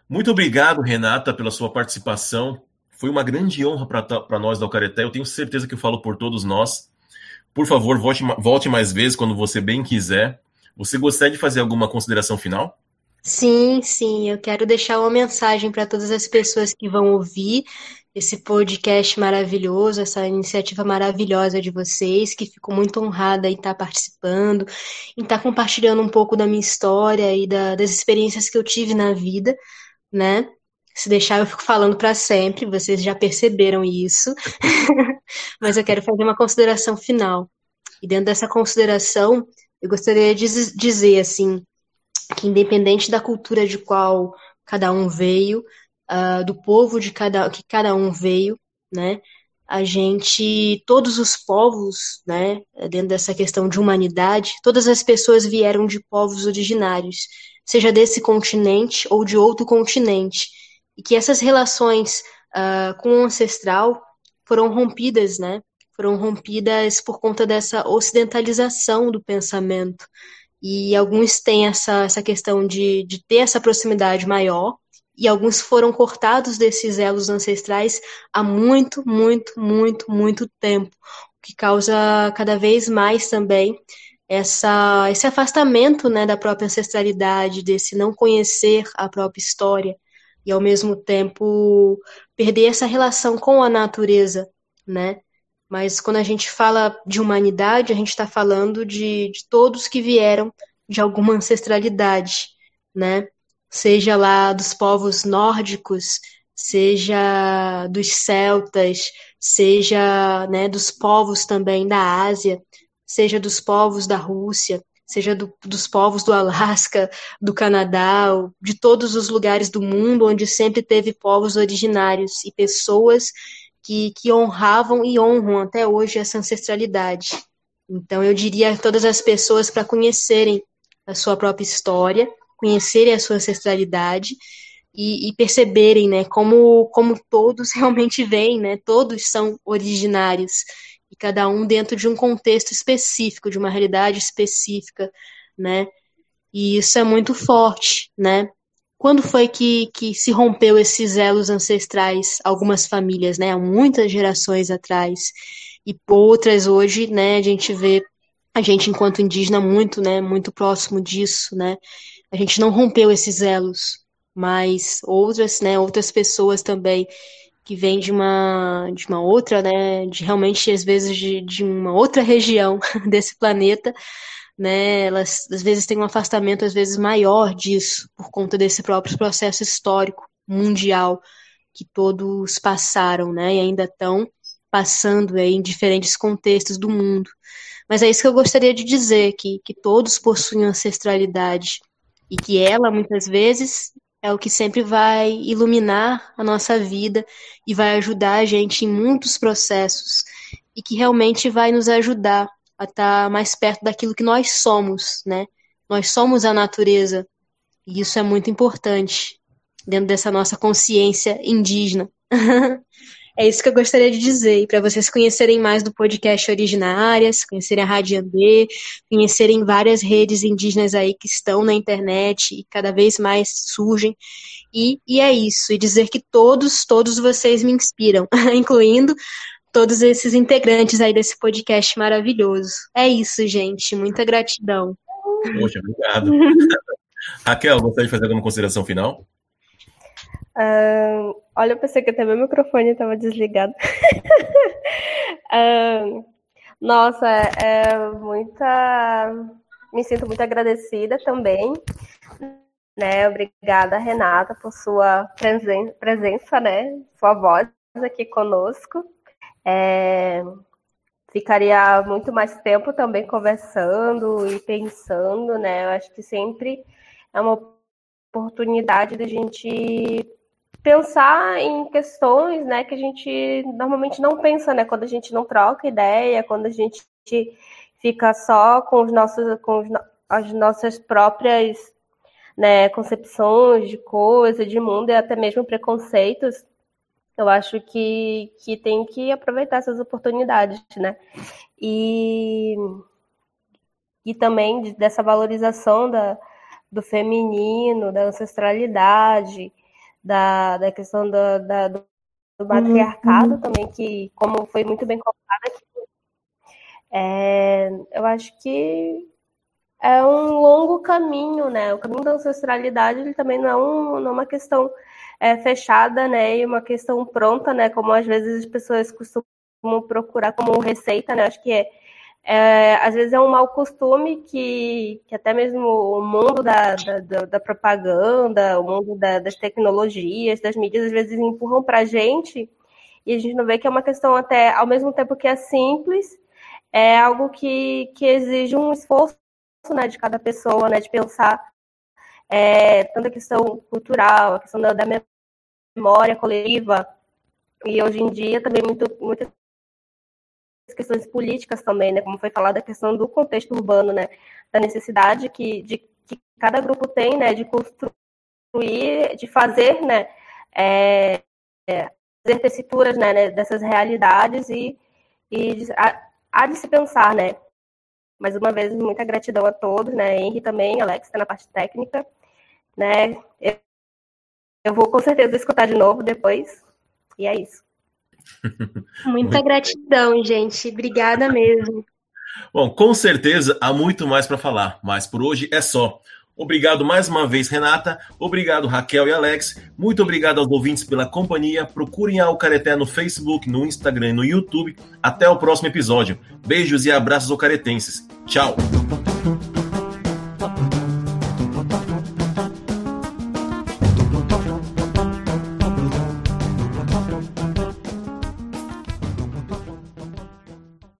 Muito obrigado, Renata, pela sua participação. Foi uma grande honra para nós da Ucareté. Eu tenho certeza que eu falo por todos nós. Por favor, volte, volte mais vezes quando você bem quiser. Você gostaria de fazer alguma consideração final? Sim, sim, eu quero deixar uma mensagem para todas as pessoas que vão ouvir esse podcast maravilhoso, essa iniciativa maravilhosa de vocês, que fico muito honrada em estar participando, em estar compartilhando um pouco da minha história e da, das experiências que eu tive na vida, né? Se deixar, eu fico falando para sempre, vocês já perceberam isso, mas eu quero fazer uma consideração final. E dentro dessa consideração, eu gostaria de dizer assim que independente da cultura de qual cada um veio, uh, do povo de cada que cada um veio, né? A gente, todos os povos, né, dentro dessa questão de humanidade, todas as pessoas vieram de povos originários, seja desse continente ou de outro continente, e que essas relações uh, com o ancestral foram rompidas, né? Foram rompidas por conta dessa ocidentalização do pensamento, e alguns têm essa, essa questão de, de ter essa proximidade maior, e alguns foram cortados desses elos ancestrais há muito, muito, muito, muito tempo, o que causa cada vez mais também essa, esse afastamento né, da própria ancestralidade, desse não conhecer a própria história, e ao mesmo tempo perder essa relação com a natureza, né? Mas quando a gente fala de humanidade, a gente está falando de, de todos que vieram de alguma ancestralidade, né? Seja lá dos povos nórdicos, seja dos celtas, seja né, dos povos também da Ásia, seja dos povos da Rússia, seja do, dos povos do Alasca, do Canadá, de todos os lugares do mundo onde sempre teve povos originários e pessoas que, que honravam e honram até hoje essa ancestralidade. Então, eu diria a todas as pessoas para conhecerem a sua própria história, conhecerem a sua ancestralidade e, e, perceberem, né, como, como todos realmente vêm, né, todos são originários e cada um dentro de um contexto específico, de uma realidade específica, né, e isso é muito forte, né, quando foi que, que se rompeu esses elos ancestrais, algumas famílias, né, há muitas gerações atrás, e outras hoje, né, a gente vê a gente enquanto indígena muito, né, muito próximo disso, né, a gente não rompeu esses elos, mas outras, né, outras pessoas também que vêm de uma de uma outra, né, de realmente às vezes de, de uma outra região desse planeta, né, elas às vezes têm um afastamento às vezes maior disso, por conta desse próprio processo histórico mundial que todos passaram, né, e ainda estão passando aí em diferentes contextos do mundo. Mas é isso que eu gostaria de dizer, que, que todos possuem ancestralidade e que ela, muitas vezes, é o que sempre vai iluminar a nossa vida e vai ajudar a gente em muitos processos e que realmente vai nos ajudar a estar mais perto daquilo que nós somos, né? Nós somos a natureza e isso é muito importante dentro dessa nossa consciência indígena. É isso que eu gostaria de dizer, para vocês conhecerem mais do podcast Originárias, conhecerem a Rádio Andê, conhecerem várias redes indígenas aí que estão na internet e cada vez mais surgem. E, e é isso, e dizer que todos, todos vocês me inspiram, incluindo todos esses integrantes aí desse podcast maravilhoso. É isso, gente. Muita gratidão. Poxa, obrigado. Raquel, gostaria de fazer alguma consideração final? Uh, olha, eu pensei que até meu microfone estava desligado. uh, nossa, é muita. Me sinto muito agradecida também. Né? Obrigada, Renata, por sua presen presença, né? Sua voz aqui conosco. É, ficaria muito mais tempo também conversando e pensando, né? Eu acho que sempre é uma oportunidade da gente pensar em questões, né, que a gente normalmente não pensa, né, quando a gente não troca ideia, quando a gente fica só com os nossos, com os, as nossas próprias, né, concepções de coisa, de mundo e até mesmo preconceitos. Eu acho que, que tem que aproveitar essas oportunidades, né? E, e também dessa valorização da, do feminino, da ancestralidade, da, da questão do, da, do matriarcado uhum. também, que, como foi muito bem colocado aqui, é, eu acho que é um longo caminho, né? O caminho da ancestralidade ele também não é, um, não é uma questão é, fechada, né? E uma questão pronta, né? Como às vezes as pessoas costumam procurar como receita, né? Acho que é, é, às vezes é um mau costume que, que até mesmo o mundo da, da, da propaganda, o mundo da, das tecnologias, das mídias, às vezes empurram para a gente e a gente não vê que é uma questão até, ao mesmo tempo que é simples, é algo que, que exige um esforço né, de cada pessoa, né, de pensar é, tanto a questão cultural, a questão da, da memória coletiva, e hoje em dia também muito, muitas questões políticas também, né? Como foi falado, a questão do contexto urbano, né? Da necessidade que, de, que cada grupo tem, né? De construir, de fazer, né? É, é, fazer tessituras né, né, dessas realidades e, e há, há de se pensar, né? Mais uma vez, muita gratidão a todos, né? Henry também, Alex, está na parte técnica, né? Eu, eu vou com certeza escutar de novo depois. E é isso. Muita gratidão, gente. Obrigada mesmo. Bom, com certeza há muito mais para falar, mas por hoje é só. Obrigado mais uma vez, Renata. Obrigado, Raquel e Alex. Muito obrigado aos ouvintes pela companhia. Procurem a Alcareté no Facebook, no Instagram e no YouTube. Até o próximo episódio. Beijos e abraços ocaretenses. Tchau.